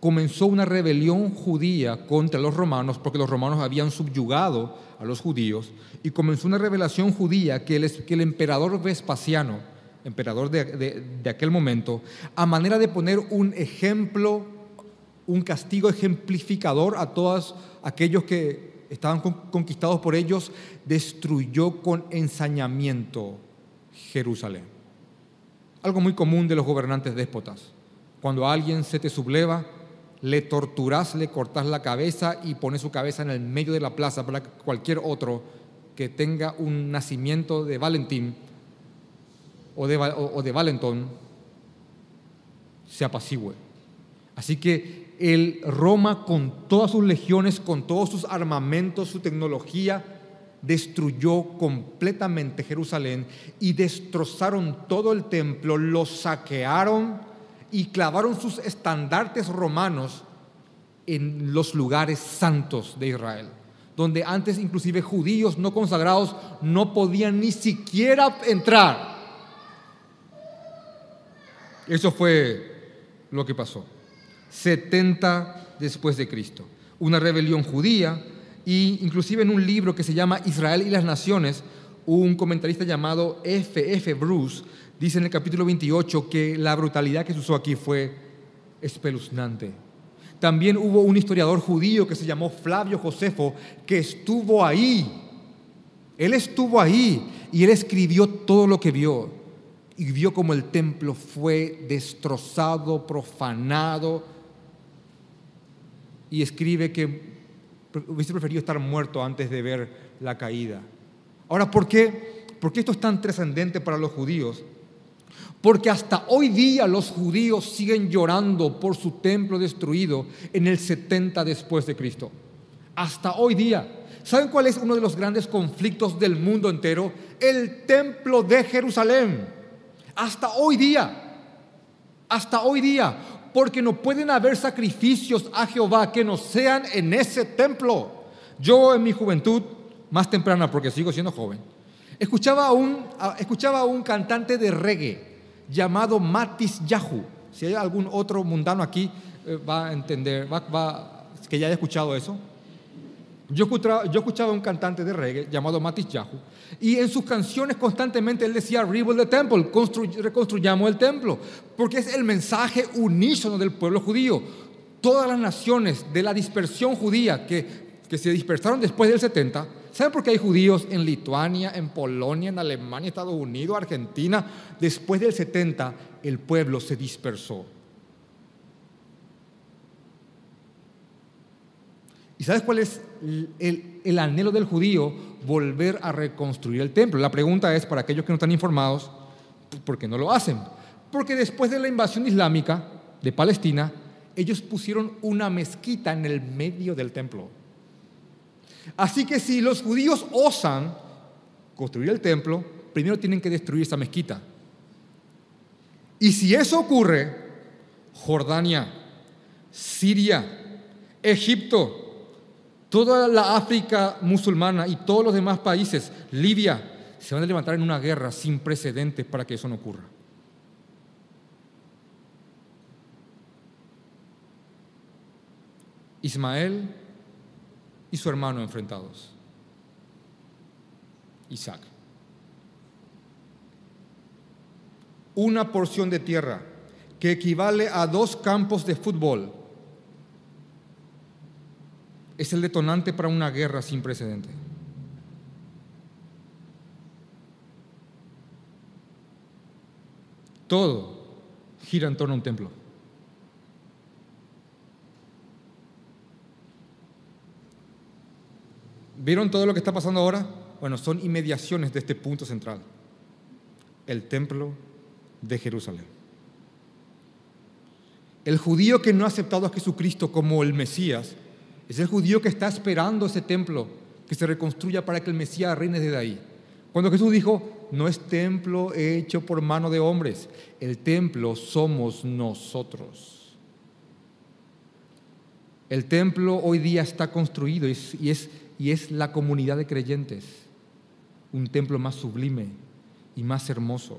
comenzó una rebelión judía contra los romanos, porque los romanos habían subyugado a los judíos, y comenzó una rebelión judía que el emperador Vespasiano, emperador de, aquel momento, a manera de poner un ejemplo, un castigo ejemplificador a todos aquellos que estaban conquistados por ellos, destruyó con ensañamiento Jerusalén. Algo muy común de los gobernantes déspotas. Cuando alguien se te subleva, le torturas, le cortas la cabeza y pones su cabeza en el medio de la plaza para que cualquier otro que tenga un nacimiento de Valentín o de, o de Valenton se apacigüe. Así que el Roma con todas sus legiones, con todos sus armamentos, su tecnología, destruyó completamente Jerusalén y destrozaron todo el templo, lo saquearon y clavaron sus estandartes romanos en los lugares santos de Israel, donde antes inclusive judíos no consagrados no podían ni siquiera entrar. Eso fue lo que pasó. 70 después de Cristo. Una rebelión judía y inclusive en un libro que se llama Israel y las Naciones, un comentarista llamado F. F. Bruce dice en el capítulo 28 que la brutalidad que se usó aquí fue espeluznante. También hubo un historiador judío que se llamó Flavio Josefo que estuvo ahí. Él estuvo ahí y él escribió todo lo que vio. Y vio como el templo fue destrozado, profanado. Y escribe que hubiese preferido estar muerto antes de ver la caída. Ahora, ¿por qué? ¿Por qué esto es tan trascendente para los judíos? Porque hasta hoy día los judíos siguen llorando por su templo destruido en el 70 después de Cristo. Hasta hoy día. ¿Saben cuál es uno de los grandes conflictos del mundo entero? El templo de Jerusalén. Hasta hoy día. Hasta hoy día. Porque no pueden haber sacrificios a Jehová que no sean en ese templo. Yo en mi juventud, más temprana porque sigo siendo joven, escuchaba a un, escuchaba un cantante de reggae llamado Matis Yahu. Si hay algún otro mundano aquí, eh, va a entender, va, que ya haya escuchado eso. Yo escuchaba, a un cantante de reggae llamado Matis Yahu y en sus canciones constantemente él decía Rebuild the Temple, reconstruyamos el templo, porque es el mensaje unísono del pueblo judío. Todas las naciones de la dispersión judía que, que se dispersaron después del 70 ¿Saben por qué hay judíos en Lituania, en Polonia, en Alemania, Estados Unidos, Argentina? Después del 70, el pueblo se dispersó. ¿Y sabes cuál es el, el, anhelo del judío? Volver a reconstruir el templo. La pregunta es, para aquellos que no están informados, ¿por qué no lo hacen? Porque después de la invasión islámica de Palestina, ellos pusieron una mezquita en el medio del templo. Así que si los judíos osan construir el templo, primero tienen que destruir esa mezquita. Y si eso ocurre, Jordania, Siria, Egipto, toda la África musulmana y todos los demás países, Libia, se van a levantar en una guerra sin precedentes para que eso no ocurra. Ismael y su hermano enfrentados, Isaac. Una porción de tierra que equivale a dos campos de fútbol es el detonante para una guerra sin precedente. Todo gira en torno a un templo. ¿Vieron todo lo que está pasando ahora? Bueno, son inmediaciones de este punto central, el templo de Jerusalén. El judío que no ha aceptado a Jesucristo como el Mesías es el judío que está esperando ese templo que se reconstruya para que el Mesías reine desde ahí. Cuando Jesús dijo, no es templo hecho por mano de hombres, el templo somos nosotros. El templo hoy día está construido y es, y es la comunidad de creyentes, un templo más sublime y más hermoso.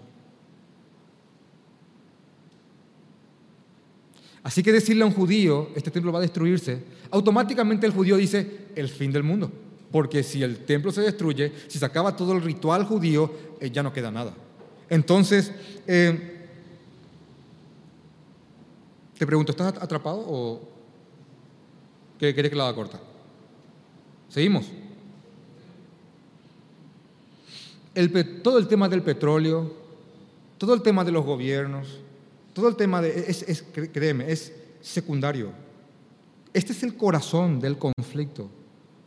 Así que decirle a un judío, este templo va a destruirse, automáticamente el judío dice, el fin del mundo. Porque si el templo se destruye, si se acaba todo el ritual judío, eh, ya no queda nada. Entonces, eh, te pregunto, ¿estás atrapado o querés que la haga corta? Seguimos. todo el tema del petróleo, todo el tema de los gobiernos, todo el tema de, es, créeme, es secundario. Este es el corazón del conflicto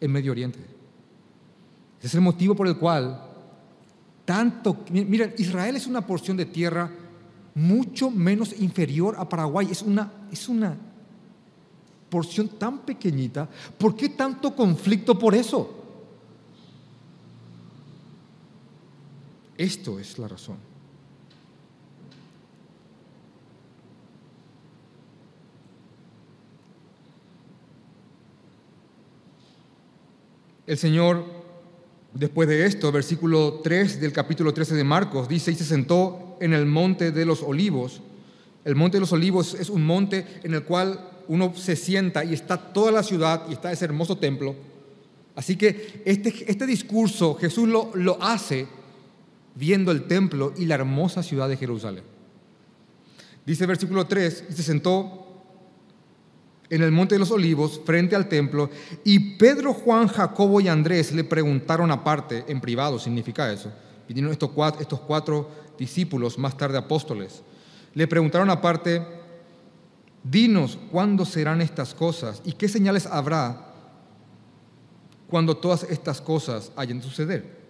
en Medio Oriente. Ese es el motivo por el cual tanto, miren, Israel es una porción de tierra mucho menos inferior a Paraguay, es una, es una porción tan pequeñita, ¿por qué tanto conflicto por eso? Esto es la razón. El Señor, después de esto, versículo 3 del capítulo 13 de Marcos, dice, y se sentó en el monte de los olivos El monte de los olivos es un monte en el cual uno se sienta y está toda la ciudad y está ese hermoso templo. Así que este, este discurso Jesús lo, lo hace viendo el templo y la hermosa ciudad de Jerusalén. Dice versículo 3, y se sentó en el monte de los olivos frente al templo y Pedro, Juan, Jacobo y Andrés le preguntaron aparte, en privado significa eso, vinieron estos estos cuatro discípulos, más tarde apóstoles, le preguntaron aparte, dinos cuándo serán estas cosas y qué señales habrá cuando todas estas cosas hayan de suceder.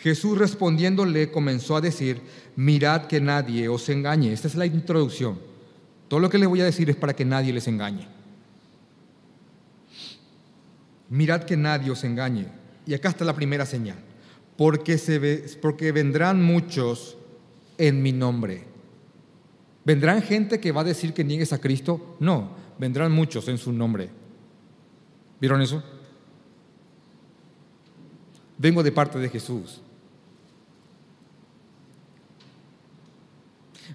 Jesús respondiéndole comenzó a decir, mirad que nadie os engañe. Esta es la introducción. Todo lo que les voy a decir es para que nadie les engañe. Mirad que nadie os engañe. Y acá está la primera señal. Porque, se porque vendrán muchos en mi nombre. ¿Vendrán gente que va a decir que niegues a Cristo? No, vendrán muchos en su nombre. ¿Vieron eso? Vengo de parte de Jesús.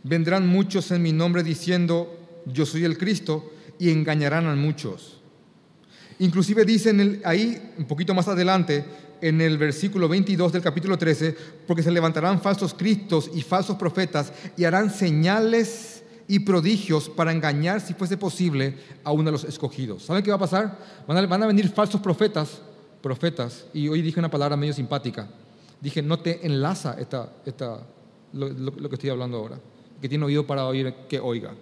Vendrán muchos en mi nombre diciendo, yo soy el Cristo, y engañarán a muchos. Inclusive dice ahí, un poquito más adelante, en el versículo 22 del capítulo 13, porque se levantarán falsos cristos y falsos profetas y harán señales y prodigios para engañar, si fuese posible, a uno de los escogidos. ¿Saben qué va a pasar? Van a, venir falsos profetas, profetas, y hoy dije una palabra medio simpática. Dije, no te enlaza esta, esta, lo que estoy hablando ahora que tiene oído para oír, que oiga.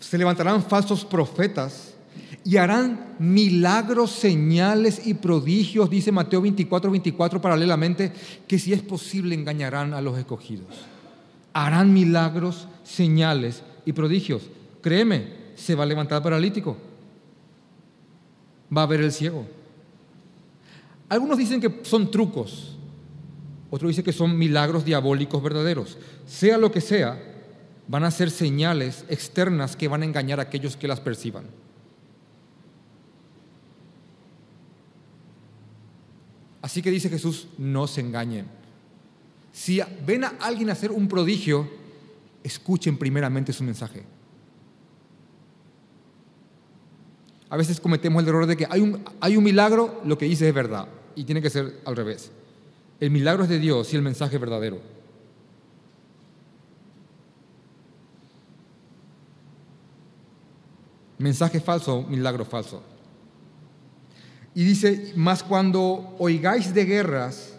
Se levantarán falsos profetas y harán milagros, señales y prodigios, dice Mateo 24, 24 paralelamente, que si es posible engañarán a los escogidos. Harán milagros, señales y prodigios. Créeme, se va a levantar paralítico. Va a ver el ciego. Algunos dicen que son trucos. Otro dice que son milagros diabólicos verdaderos. Sea lo que sea, van a ser señales externas que van a engañar a aquellos que las perciban. Así que dice Jesús, no se engañen. Si ven a alguien hacer un prodigio, escuchen primeramente su mensaje. A veces cometemos el error de que hay un, hay un milagro, lo que dice es verdad, y tiene que ser al revés. El milagro es de Dios y el mensaje es verdadero. Mensaje falso, milagro falso. Y dice, más cuando oigáis de guerras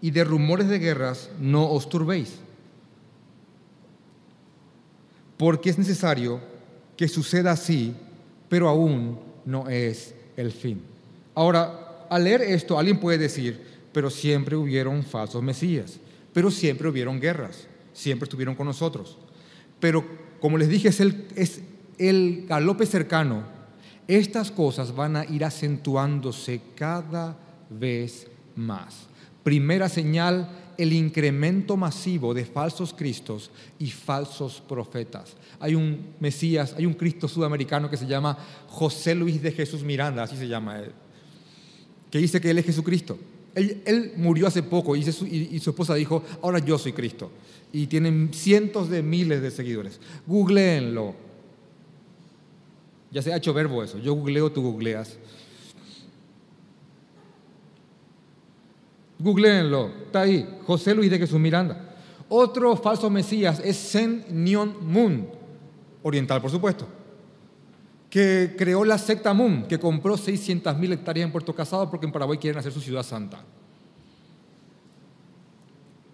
y de rumores de guerras, no os turbéis. Porque es necesario que suceda así, pero aún no es el fin. Ahora, al leer esto, alguien puede decir, pero siempre hubieron falsos mesías, pero siempre hubieron guerras, siempre estuvieron con nosotros. Pero como les dije, es el, es el galope cercano. Estas cosas van a ir acentuándose cada vez más. Primera señal, el incremento masivo de falsos cristos y falsos profetas. Hay un Mesías, hay un Cristo sudamericano que se llama José Luis de Jesús Miranda, así se llama él, que dice que él es Jesucristo. Él, murió hace poco y su, esposa dijo, ahora yo soy Cristo. Y tienen cientos de miles de seguidores. Googleenlo. Ya se ha hecho verbo eso. Yo googleo, tú googleas. Googleenlo. Está ahí. José Luis de Jesús Miranda. Otro falso mesías es Sen Nyon Moon. Oriental, por supuesto que creó la secta Moon, que compró 600.000 hectáreas en Puerto Casado porque en Paraguay quieren hacer su ciudad santa.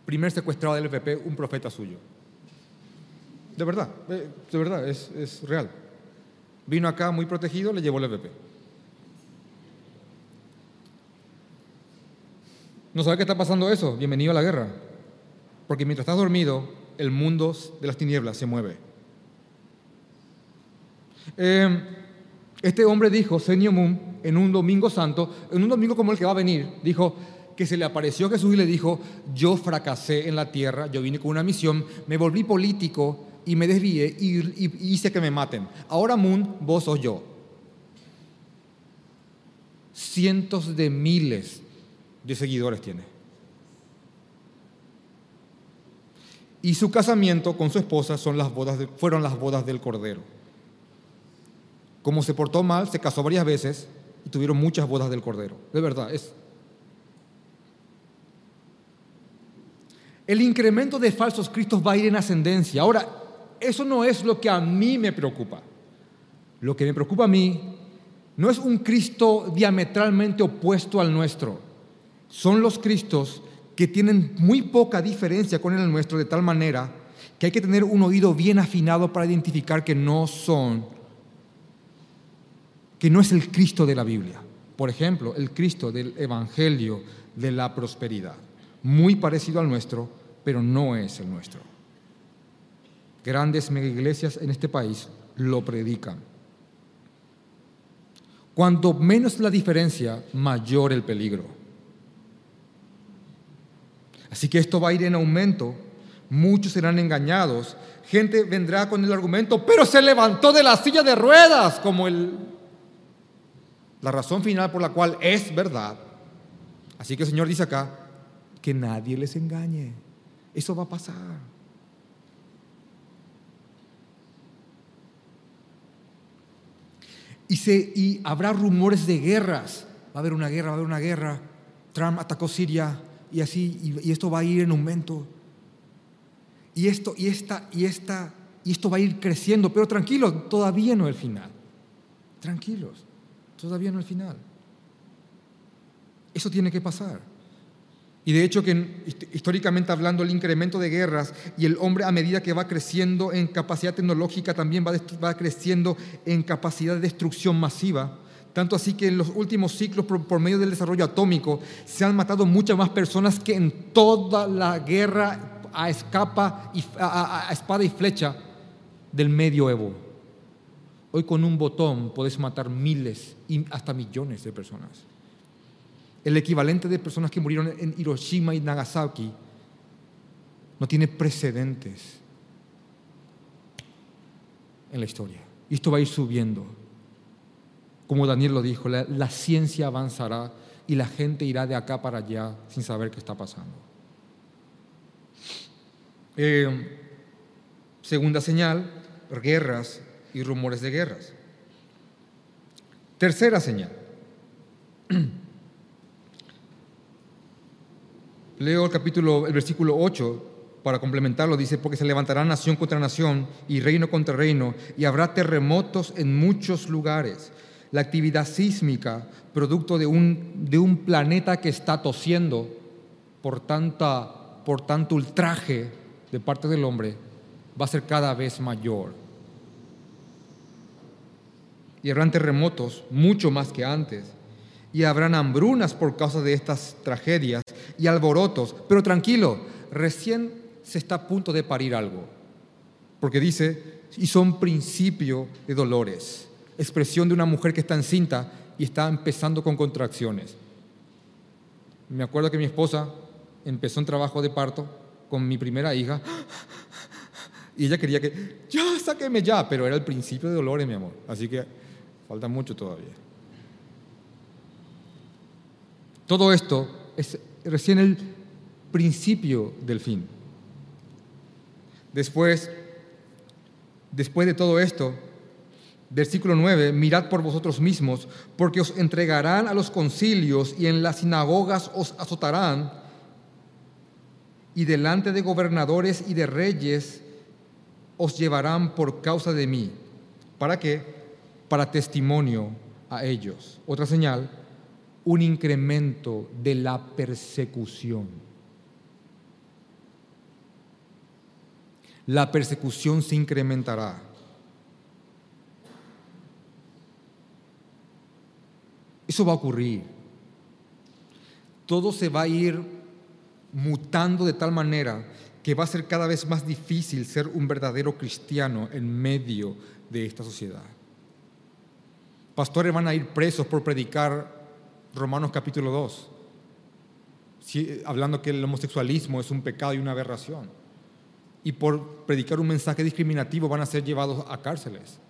Primer secuestrado del FP, un profeta suyo. De verdad, eh, de verdad, es, es real. Vino acá muy protegido, le llevó el FP. ¿No sabe qué está pasando eso? Bienvenido a la guerra. Porque mientras estás dormido, el mundo de las tinieblas se mueve. Eh, este hombre dijo, Señor Moon, en un domingo santo, en un domingo como el que va a venir, dijo que se le apareció Jesús y le dijo, yo fracasé en la tierra, yo vine con una misión, me volví político y me desvié y, hice que me maten. Ahora Moon, vos sos yo. Cientos de miles de seguidores tiene. Y su casamiento con su esposa son las bodas fueron las bodas del Cordero. Como se portó mal, se casó varias veces y tuvieron muchas bodas del Cordero. De verdad, es. El incremento de falsos cristos va a ir en ascendencia. Ahora, eso no es lo que a mí me preocupa. Lo que me preocupa a mí no es un Cristo diametralmente opuesto al nuestro. Son los Cristos que tienen muy poca diferencia con el nuestro de tal manera que hay que tener un oído bien afinado para identificar que no son, que no es el Cristo de la Biblia. Por ejemplo, el Cristo del Evangelio de la prosperidad, muy parecido al nuestro, pero no es el nuestro. Grandes iglesias en este país lo predican. Cuanto menos la diferencia, mayor el peligro. Así que esto va a ir en aumento. Muchos serán engañados. Gente vendrá con el argumento, pero se levantó de la silla de ruedas, como el, la razón final por la cual es verdad. Así que el Señor dice acá, que nadie les engañe. Eso va a pasar. Y, se, y habrá rumores de guerras. Va a haber una guerra, va a haber una guerra. Trump atacó Siria, y así, y, esto va a ir en aumento. Y esto, y esta, y esta, y esto va a ir creciendo, pero tranquilos, todavía no es el final. Tranquilos, todavía no es final. Eso tiene que pasar. Y de hecho que históricamente hablando el incremento de guerras y el hombre a medida que va creciendo en capacidad tecnológica también va, va creciendo en capacidad de destrucción masiva. Tanto así que en los últimos ciclos, por, medio del desarrollo atómico, se han matado muchas más personas que en toda la guerra a, escapa y, a, espada y flecha del medioevo. Hoy con un botón puedes matar miles y hasta millones de personas. El equivalente de personas que murieron en Hiroshima y Nagasaki no tiene precedentes en la historia. Y esto va a ir subiendo como Daniel lo dijo, la, ciencia avanzará y la gente irá de acá para allá sin saber qué está pasando. Eh, segunda señal, guerras y rumores de guerras. Tercera señal. Leo el capítulo, el versículo 8 para complementarlo, dice, porque se levantará nación contra nación y reino contra reino, y habrá terremotos en muchos lugares la actividad sísmica, producto de un, de un planeta que está tosiendo por, tanta, por tanto ultraje de parte del hombre, va a ser cada vez mayor. Y habrán terremotos mucho más que antes. Y habrán hambrunas por causa de estas tragedias y alborotos. Pero tranquilo, recién se está a punto de parir algo. Porque dice, y son principio de dolores expresión de una mujer que está encinta y está empezando con contracciones. Me acuerdo que mi esposa empezó un trabajo de parto con mi primera hija y ella quería que, ya, sáqueme ya, pero era el principio de dolores, mi amor. Así que falta mucho todavía. Todo esto es recién el principio del fin. Después, después de todo esto, Versículo 9, mirad por vosotros mismos, porque os entregarán a los concilios y en las sinagogas os azotarán, y delante de gobernadores y de reyes os llevarán por causa de mí. ¿Para qué? Para testimonio a ellos. Otra señal, un incremento de la persecución. La persecución se incrementará. Eso va a ocurrir. Todo se va a ir mutando de tal manera que va a ser cada vez más difícil ser un verdadero cristiano en medio de esta sociedad. Pastores van a ir presos por predicar Romanos capítulo 2, hablando que el homosexualismo es un pecado y una aberración. Y por predicar un mensaje discriminativo van a ser llevados a cárceles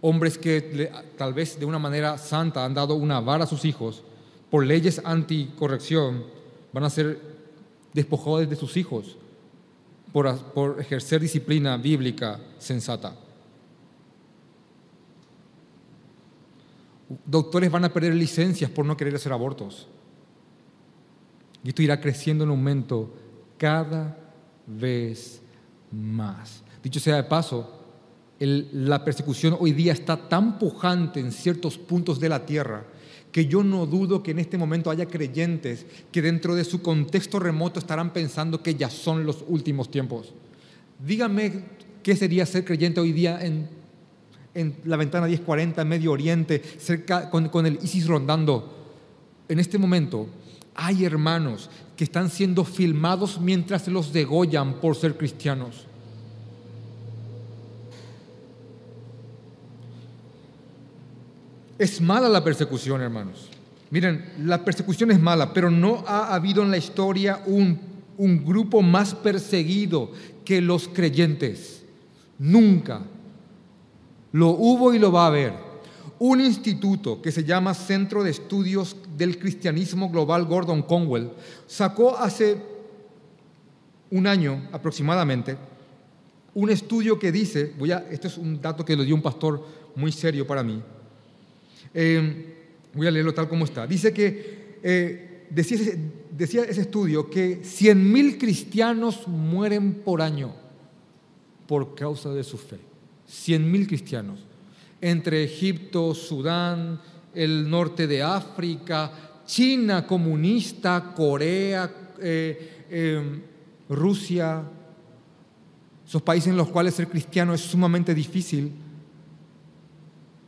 hombres que tal vez de una manera santa han dado una vara a sus hijos, por leyes anticorrección, van a ser despojados de sus hijos por, por ejercer disciplina bíblica sensata. Doctores van a perder licencias por no querer hacer abortos. Y esto irá creciendo en aumento cada vez más. Dicho sea de paso, la persecución hoy día está tan pujante en ciertos puntos de la tierra que yo no dudo que en este momento haya creyentes que dentro de su contexto remoto estarán pensando que ya son los últimos tiempos. Dígame qué sería ser creyente hoy día en, la ventana 1040, en Medio Oriente, cerca, con, con el ISIS rondando. En este momento hay hermanos que están siendo filmados mientras los degollan por ser cristianos. Es mala la persecución, hermanos. Miren, la persecución es mala, pero no ha habido en la historia un, un grupo más perseguido que los creyentes. Nunca. Lo hubo y lo va a haber. Un instituto que se llama Centro de Estudios del Cristianismo Global Gordon Conwell sacó hace un año aproximadamente un estudio que dice, voy a, este es un dato que lo dio un pastor muy serio para mí, eh, voy a leerlo tal como está. Dice que, eh, decía, decía, ese estudio que 100.000 cristianos mueren por año por causa de su fe. 100.000 cristianos. Entre Egipto, Sudán, el norte de África, China comunista, Corea, eh, Rusia, esos países en los cuales ser cristiano es sumamente difícil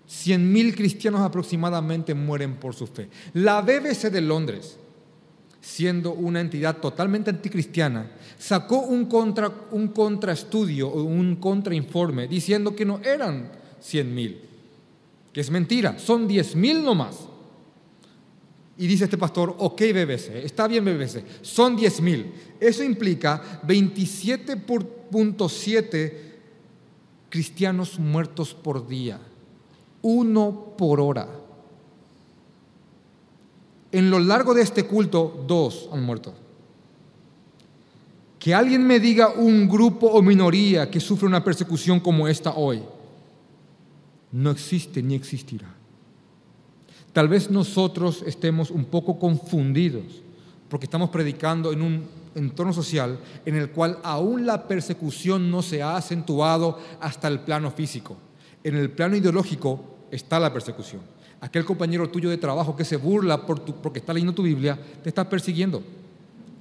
100.000 cristianos aproximadamente mueren por su fe. La BBC de Londres, siendo una entidad totalmente anticristiana, sacó un, contra, un contraestudio o un contrainforme diciendo que no eran 100.000, que es mentira, son 10.000 nomás. Y dice este pastor, ok BBC, está bien BBC, son 10.000. Eso implica 27.7 cristianos muertos por día uno por hora. En lo largo de este culto, dos han muerto. Que alguien me diga un grupo o minoría que sufre una persecución como esta hoy, no existe ni existirá. Tal vez nosotros estemos un poco confundidos porque estamos predicando en un entorno social en el cual aún la persecución no se ha acentuado hasta el plano físico en el plano ideológico está la persecución. Aquel compañero tuyo de trabajo que se burla por porque está leyendo tu Biblia, te está persiguiendo,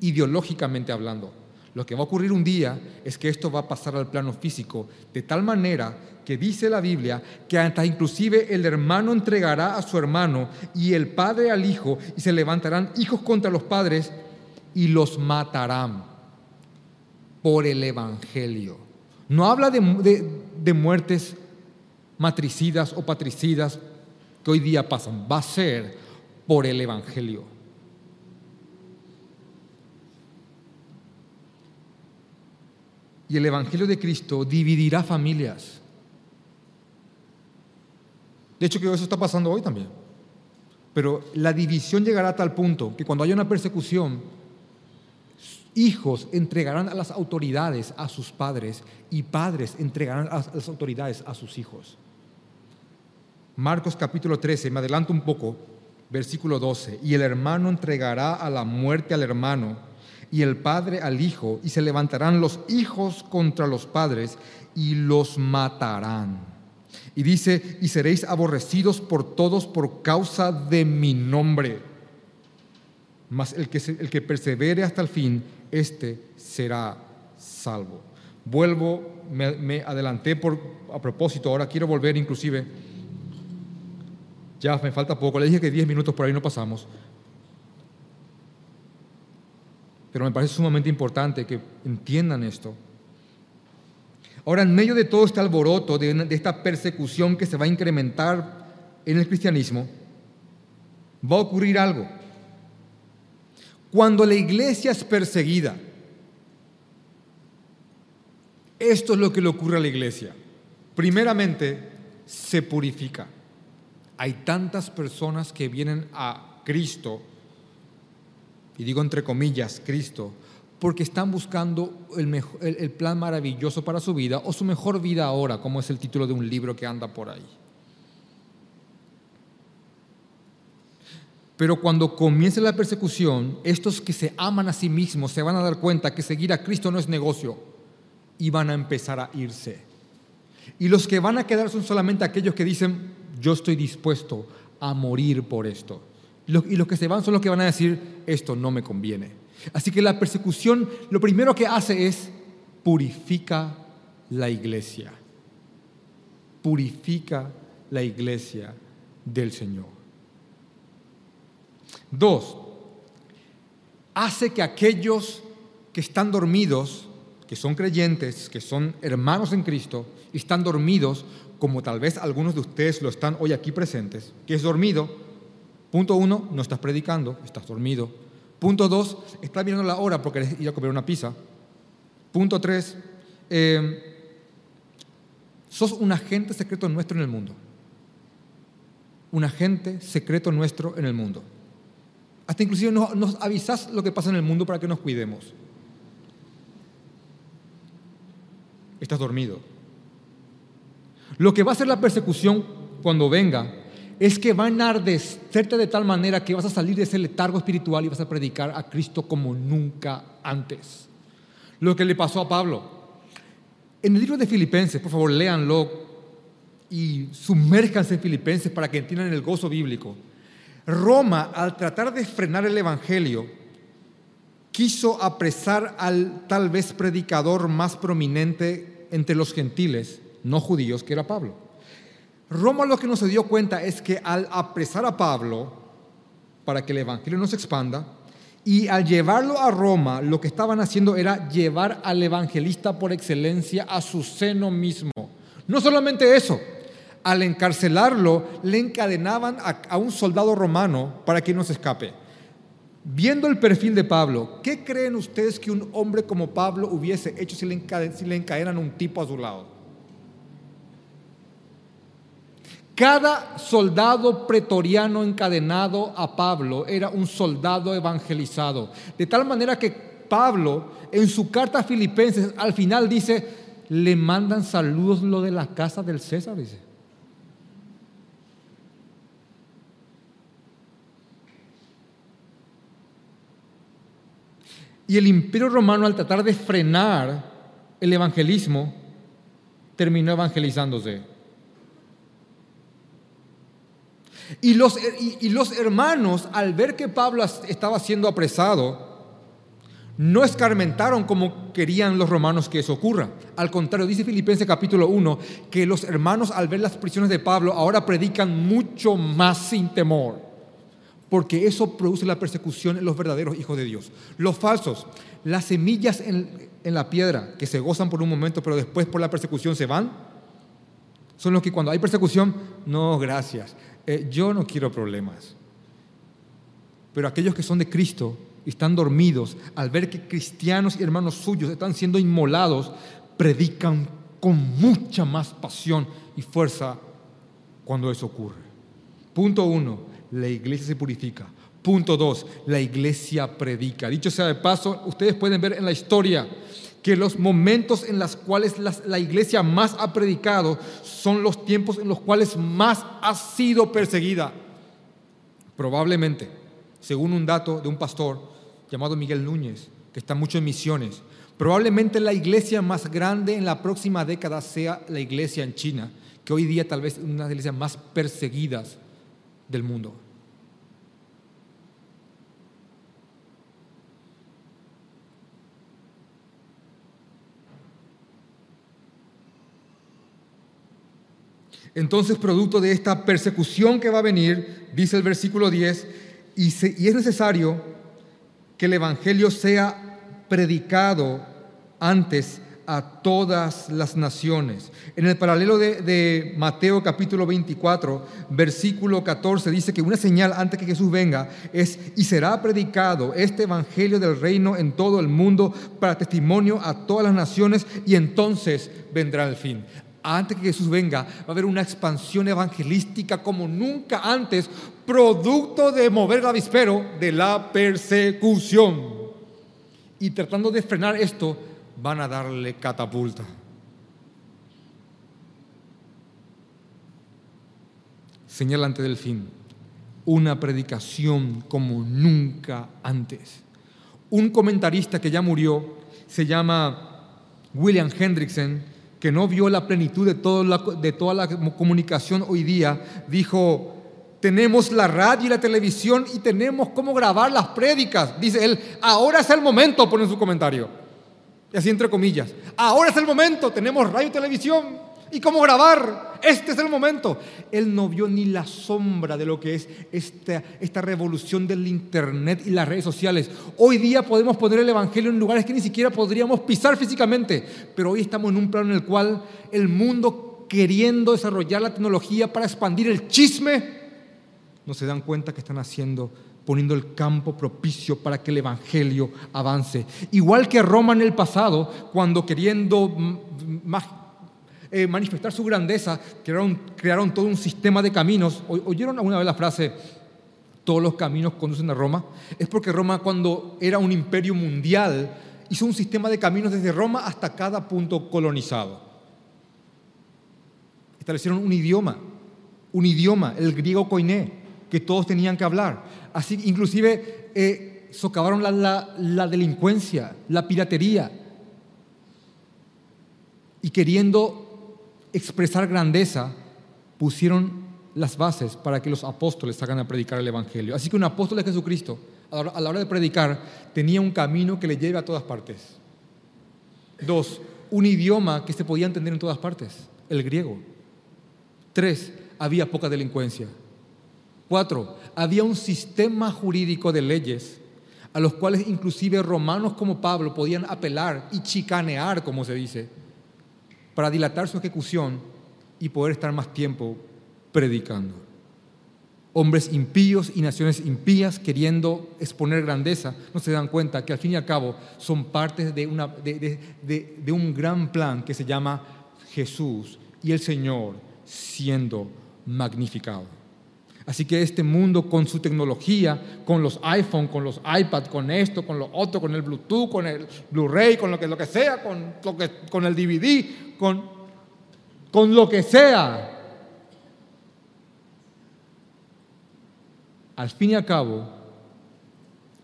ideológicamente hablando. Lo que va a ocurrir un día es que esto va a pasar al plano físico, de tal manera que dice la Biblia que hasta inclusive el hermano entregará a su hermano y el padre al hijo y se levantarán hijos contra los padres y los matarán por el Evangelio. No habla de, de, de muertes matricidas o patricidas que hoy día pasan, va a ser por el Evangelio. Y el Evangelio de Cristo dividirá familias. De hecho, que eso está pasando hoy también. Pero la división llegará a tal punto que cuando haya una persecución, hijos entregarán a las autoridades a sus padres y padres entregarán a las autoridades a sus hijos. Marcos capítulo 13, me adelanto un poco, versículo 12, y el hermano entregará a la muerte al hermano y el padre al hijo, y se levantarán los hijos contra los padres y los matarán. Y dice, y seréis aborrecidos por todos por causa de mi nombre. Mas el que, el que persevere hasta el fin, éste será salvo. Vuelvo, me, me adelanté por, a propósito, ahora quiero volver inclusive ya me falta poco. Le dije que 10 minutos por ahí no pasamos. Pero me parece sumamente importante que entiendan esto. Ahora, en medio de todo este alboroto, de, de esta persecución que se va a incrementar en el cristianismo, va a ocurrir algo. Cuando la iglesia es perseguida, esto es lo que le ocurre a la iglesia. Primeramente, se purifica. Hay tantas personas que vienen a Cristo, y digo entre comillas, Cristo, porque están buscando el, mejor- el- plan maravilloso para su vida o su mejor vida ahora, como es el título de un libro que anda por ahí. Pero cuando comience la persecución, estos que se aman a sí mismos se van a dar cuenta que seguir a Cristo no es negocio y van a empezar a irse. Y los que van a quedar son solamente aquellos que dicen, yo estoy dispuesto a morir por esto. Y los, que se van son los que van a decir, esto no me conviene. Así que la persecución lo primero que hace es purifica la iglesia. Purifica la iglesia del Señor. Dos, hace que aquellos que están dormidos, que son creyentes, que son hermanos en Cristo, y están dormidos, como tal vez algunos de ustedes lo están hoy aquí presentes, que es dormido. Punto uno, no estás predicando, estás dormido. Punto dos, estás mirando la hora porque querés ir a comer una pizza. Punto tres, eh, sos un agente secreto nuestro en el mundo. Un agente secreto nuestro en el mundo. Hasta inclusive nos, nos lo que pasa en el mundo para que nos cuidemos. Estás dormido. Lo que va a hacer la persecución cuando venga es que va a enardecerte de tal manera que vas a salir de ese letargo espiritual y vas a predicar a Cristo como nunca antes. Lo que le pasó a Pablo. En el libro de Filipenses, por favor, léanlo y sumérjanse en Filipenses para que entiendan el gozo bíblico. Roma, al tratar de frenar el Evangelio, quiso apresar al tal vez predicador más prominente entre los gentiles, no judíos, que era Pablo. Roma lo que no se dio cuenta es que al apresar a Pablo para que el Evangelio no se expanda, y al llevarlo a Roma, lo que estaban haciendo era llevar al evangelista por excelencia a su seno mismo. No solamente eso, al encarcelarlo, le encadenaban a, un soldado romano para que no se escape. Viendo el perfil de Pablo, ¿qué creen ustedes que un hombre como Pablo hubiese hecho si le, encade- si le encadenan un tipo a su lado? Cada soldado pretoriano encadenado a Pablo era un soldado evangelizado. De tal manera que Pablo, en su carta a Filipenses, al final dice, le mandan saludos lo de la casa del César, dice. Y el imperio romano al tratar de frenar el evangelismo, terminó evangelizándose. Y los, y, y los hermanos, al ver que Pablo estaba siendo apresado, no escarmentaron como querían los romanos que eso ocurra. Al contrario, dice Filipenses capítulo 1 que los hermanos al ver las prisiones de Pablo ahora predican mucho más sin temor, porque eso produce la persecución en los verdaderos hijos de Dios. Los falsos, las semillas en, en la piedra que se gozan por un momento, pero después por la persecución se van, son los que cuando hay persecución, no, gracias, eh, yo no quiero problemas. Pero aquellos que son de Cristo y están dormidos, al ver que cristianos y hermanos suyos están siendo inmolados, predican con mucha más pasión y fuerza cuando eso ocurre. Punto uno, la iglesia se purifica. Punto dos, la iglesia predica. Dicho sea de paso, ustedes pueden ver en la historia que los momentos en los cuales la, iglesia más ha predicado son los tiempos en los cuales más ha sido perseguida. Probablemente, según un dato de un pastor llamado Miguel Núñez, que está mucho en misiones, probablemente la iglesia más grande en la próxima década sea la iglesia en China, que hoy día tal vez es una de las iglesias más perseguidas del mundo. Entonces, producto de esta persecución que va a venir, dice el versículo 10, y, es necesario que el Evangelio sea predicado antes a todas las naciones. En el paralelo de, de, Mateo capítulo 24, versículo 14, dice que una señal antes que Jesús venga es, y será predicado este Evangelio del reino en todo el mundo para testimonio a todas las naciones, y entonces vendrá el fin antes que Jesús venga, va a haber una expansión evangelística como nunca antes, producto de mover el avispero de la persecución. y tratando de frenar esto, van a darle catapulta. Señalante del fin, una predicación como nunca antes. Un comentarista que ya murió se llama William Hendrickson, que no vio la plenitud de, de toda la comunicación hoy día, dijo, tenemos la radio y la televisión y tenemos cómo grabar las prédicas. Dice él, ahora es el momento, pone su comentario. Y así entre comillas, ahora es el momento, tenemos radio y televisión y cómo grabar. Este es el momento. Él no vio ni la sombra de lo que es esta, revolución del Internet y las redes sociales. Hoy día podemos poner el Evangelio en lugares que ni siquiera podríamos pisar físicamente, pero hoy estamos en un plano en el cual el mundo queriendo desarrollar la tecnología para expandir el chisme, no se dan cuenta que están haciendo poniendo el campo propicio para que el Evangelio avance. Igual que Roma en el pasado, cuando queriendo eh, manifestar su grandeza, crearon, crearon todo un sistema de caminos. ¿Oyeron alguna vez la frase, todos los caminos conducen a Roma? Es porque Roma cuando era un imperio mundial, hizo un sistema de caminos desde Roma hasta cada punto colonizado. Establecieron un idioma, un idioma, el griego koiné que todos tenían que hablar. Así, inclusive, eh, socavaron la, delincuencia, la piratería, y queriendo expresar grandeza, pusieron las bases para que los apóstoles hagan a predicar el Evangelio. Así que un apóstol de Jesucristo, a la hora de predicar, tenía un camino que le lleve a todas partes. Dos, un idioma que se podía entender en todas partes, el griego. Tres, había poca delincuencia. Cuatro, había un sistema jurídico de leyes a los cuales inclusive romanos como Pablo podían apelar y chicanear, como se dice, para dilatar su ejecución y poder estar más tiempo predicando. Hombres impíos y naciones impías queriendo exponer grandeza, no se dan cuenta que al fin y al cabo son parte de, de un gran plan que se llama Jesús y el Señor siendo magnificado. Así que este mundo con su tecnología, con los iPhone, con los iPad, con esto, con lo otro, con el Bluetooth, con el Blu-ray, con lo que, lo que sea, con, con el DVD, con, con lo que sea. Al fin y al cabo,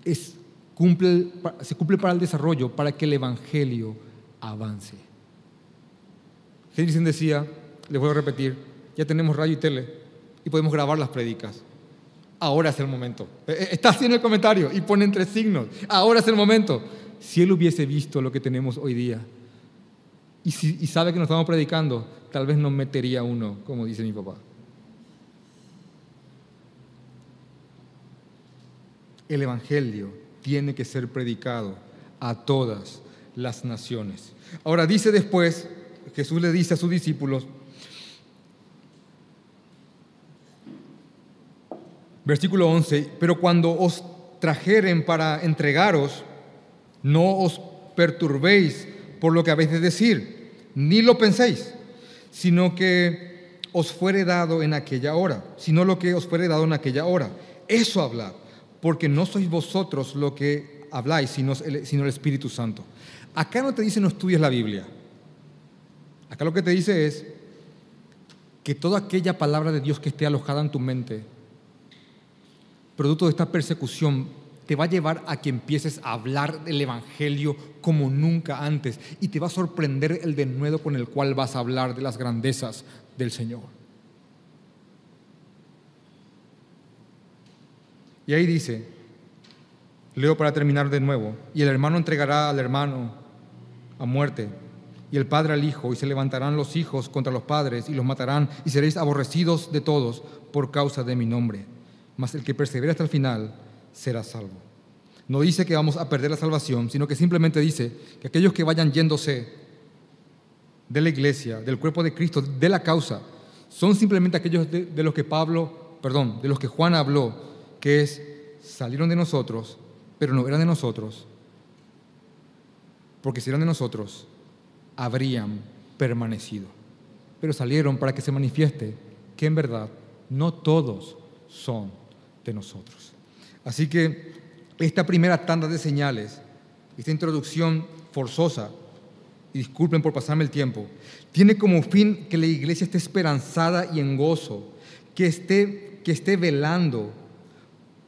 es, cumple, se cumple para el desarrollo, para que el Evangelio avance. Henderson decía, les voy a repetir, ya tenemos radio y tele, y podemos grabar las prédicas. Ahora es el momento. Eh, eh, está en el comentario y pone entre signos. Ahora es el momento. Si él hubiese visto lo que tenemos hoy día y, si, sabe que nos estamos predicando, tal vez nos metería uno, como dice mi papá. El Evangelio tiene que ser predicado a todas las naciones. Ahora dice después, Jesús le dice a sus discípulos, Versículo 11, pero cuando os trajeren para entregaros, no os perturbéis por lo que habéis de decir, ni lo penséis, sino que os fuere dado en aquella hora, sino lo que os fuere dado en aquella hora. Eso hablad, porque no sois vosotros lo que habláis, sino el, sino el Espíritu Santo. Acá no te dice no estudies la Biblia. Acá lo que te dice es que toda aquella palabra de Dios que esté alojada en tu mente, producto de esta persecución, te va a llevar a que empieces a hablar del Evangelio como nunca antes y te va a sorprender el denuedo con el cual vas a hablar de las grandezas del Señor. Y ahí dice, leo para terminar de nuevo, y el hermano entregará al hermano a muerte, y el padre al hijo, y se levantarán los hijos contra los padres, y los matarán, y seréis aborrecidos de todos por causa de mi nombre mas el que persevera hasta el final será salvo. No dice que vamos a perder la salvación, sino que simplemente dice que aquellos que vayan yéndose de la iglesia, del cuerpo de Cristo, de la causa, son simplemente aquellos de, de los que Pablo, perdón, de los que Juan habló, que es, salieron de nosotros, pero no eran de nosotros, porque si eran de nosotros, habrían permanecido. Pero salieron para que se manifieste que en verdad no todos son de nosotros. Así que esta primera tanda de señales esta introducción forzosa, y disculpen por pasarme el tiempo, tiene como fin que la iglesia esté esperanzada y en gozo, que esté, que esté velando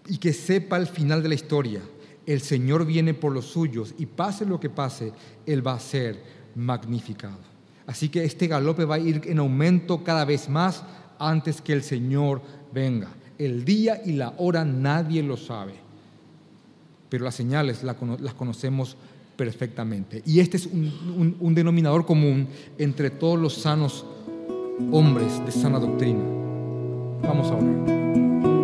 y que sepa el final de la historia. El Señor viene por los suyos y pase lo que pase, Él va a ser magnificado. Así que este galope va a ir en aumento cada vez más antes que el Señor venga. El día y la hora nadie lo sabe, pero las señales las conocemos perfectamente. Y este es un, un denominador común entre todos los sanos hombres de sana doctrina. Vamos a orar.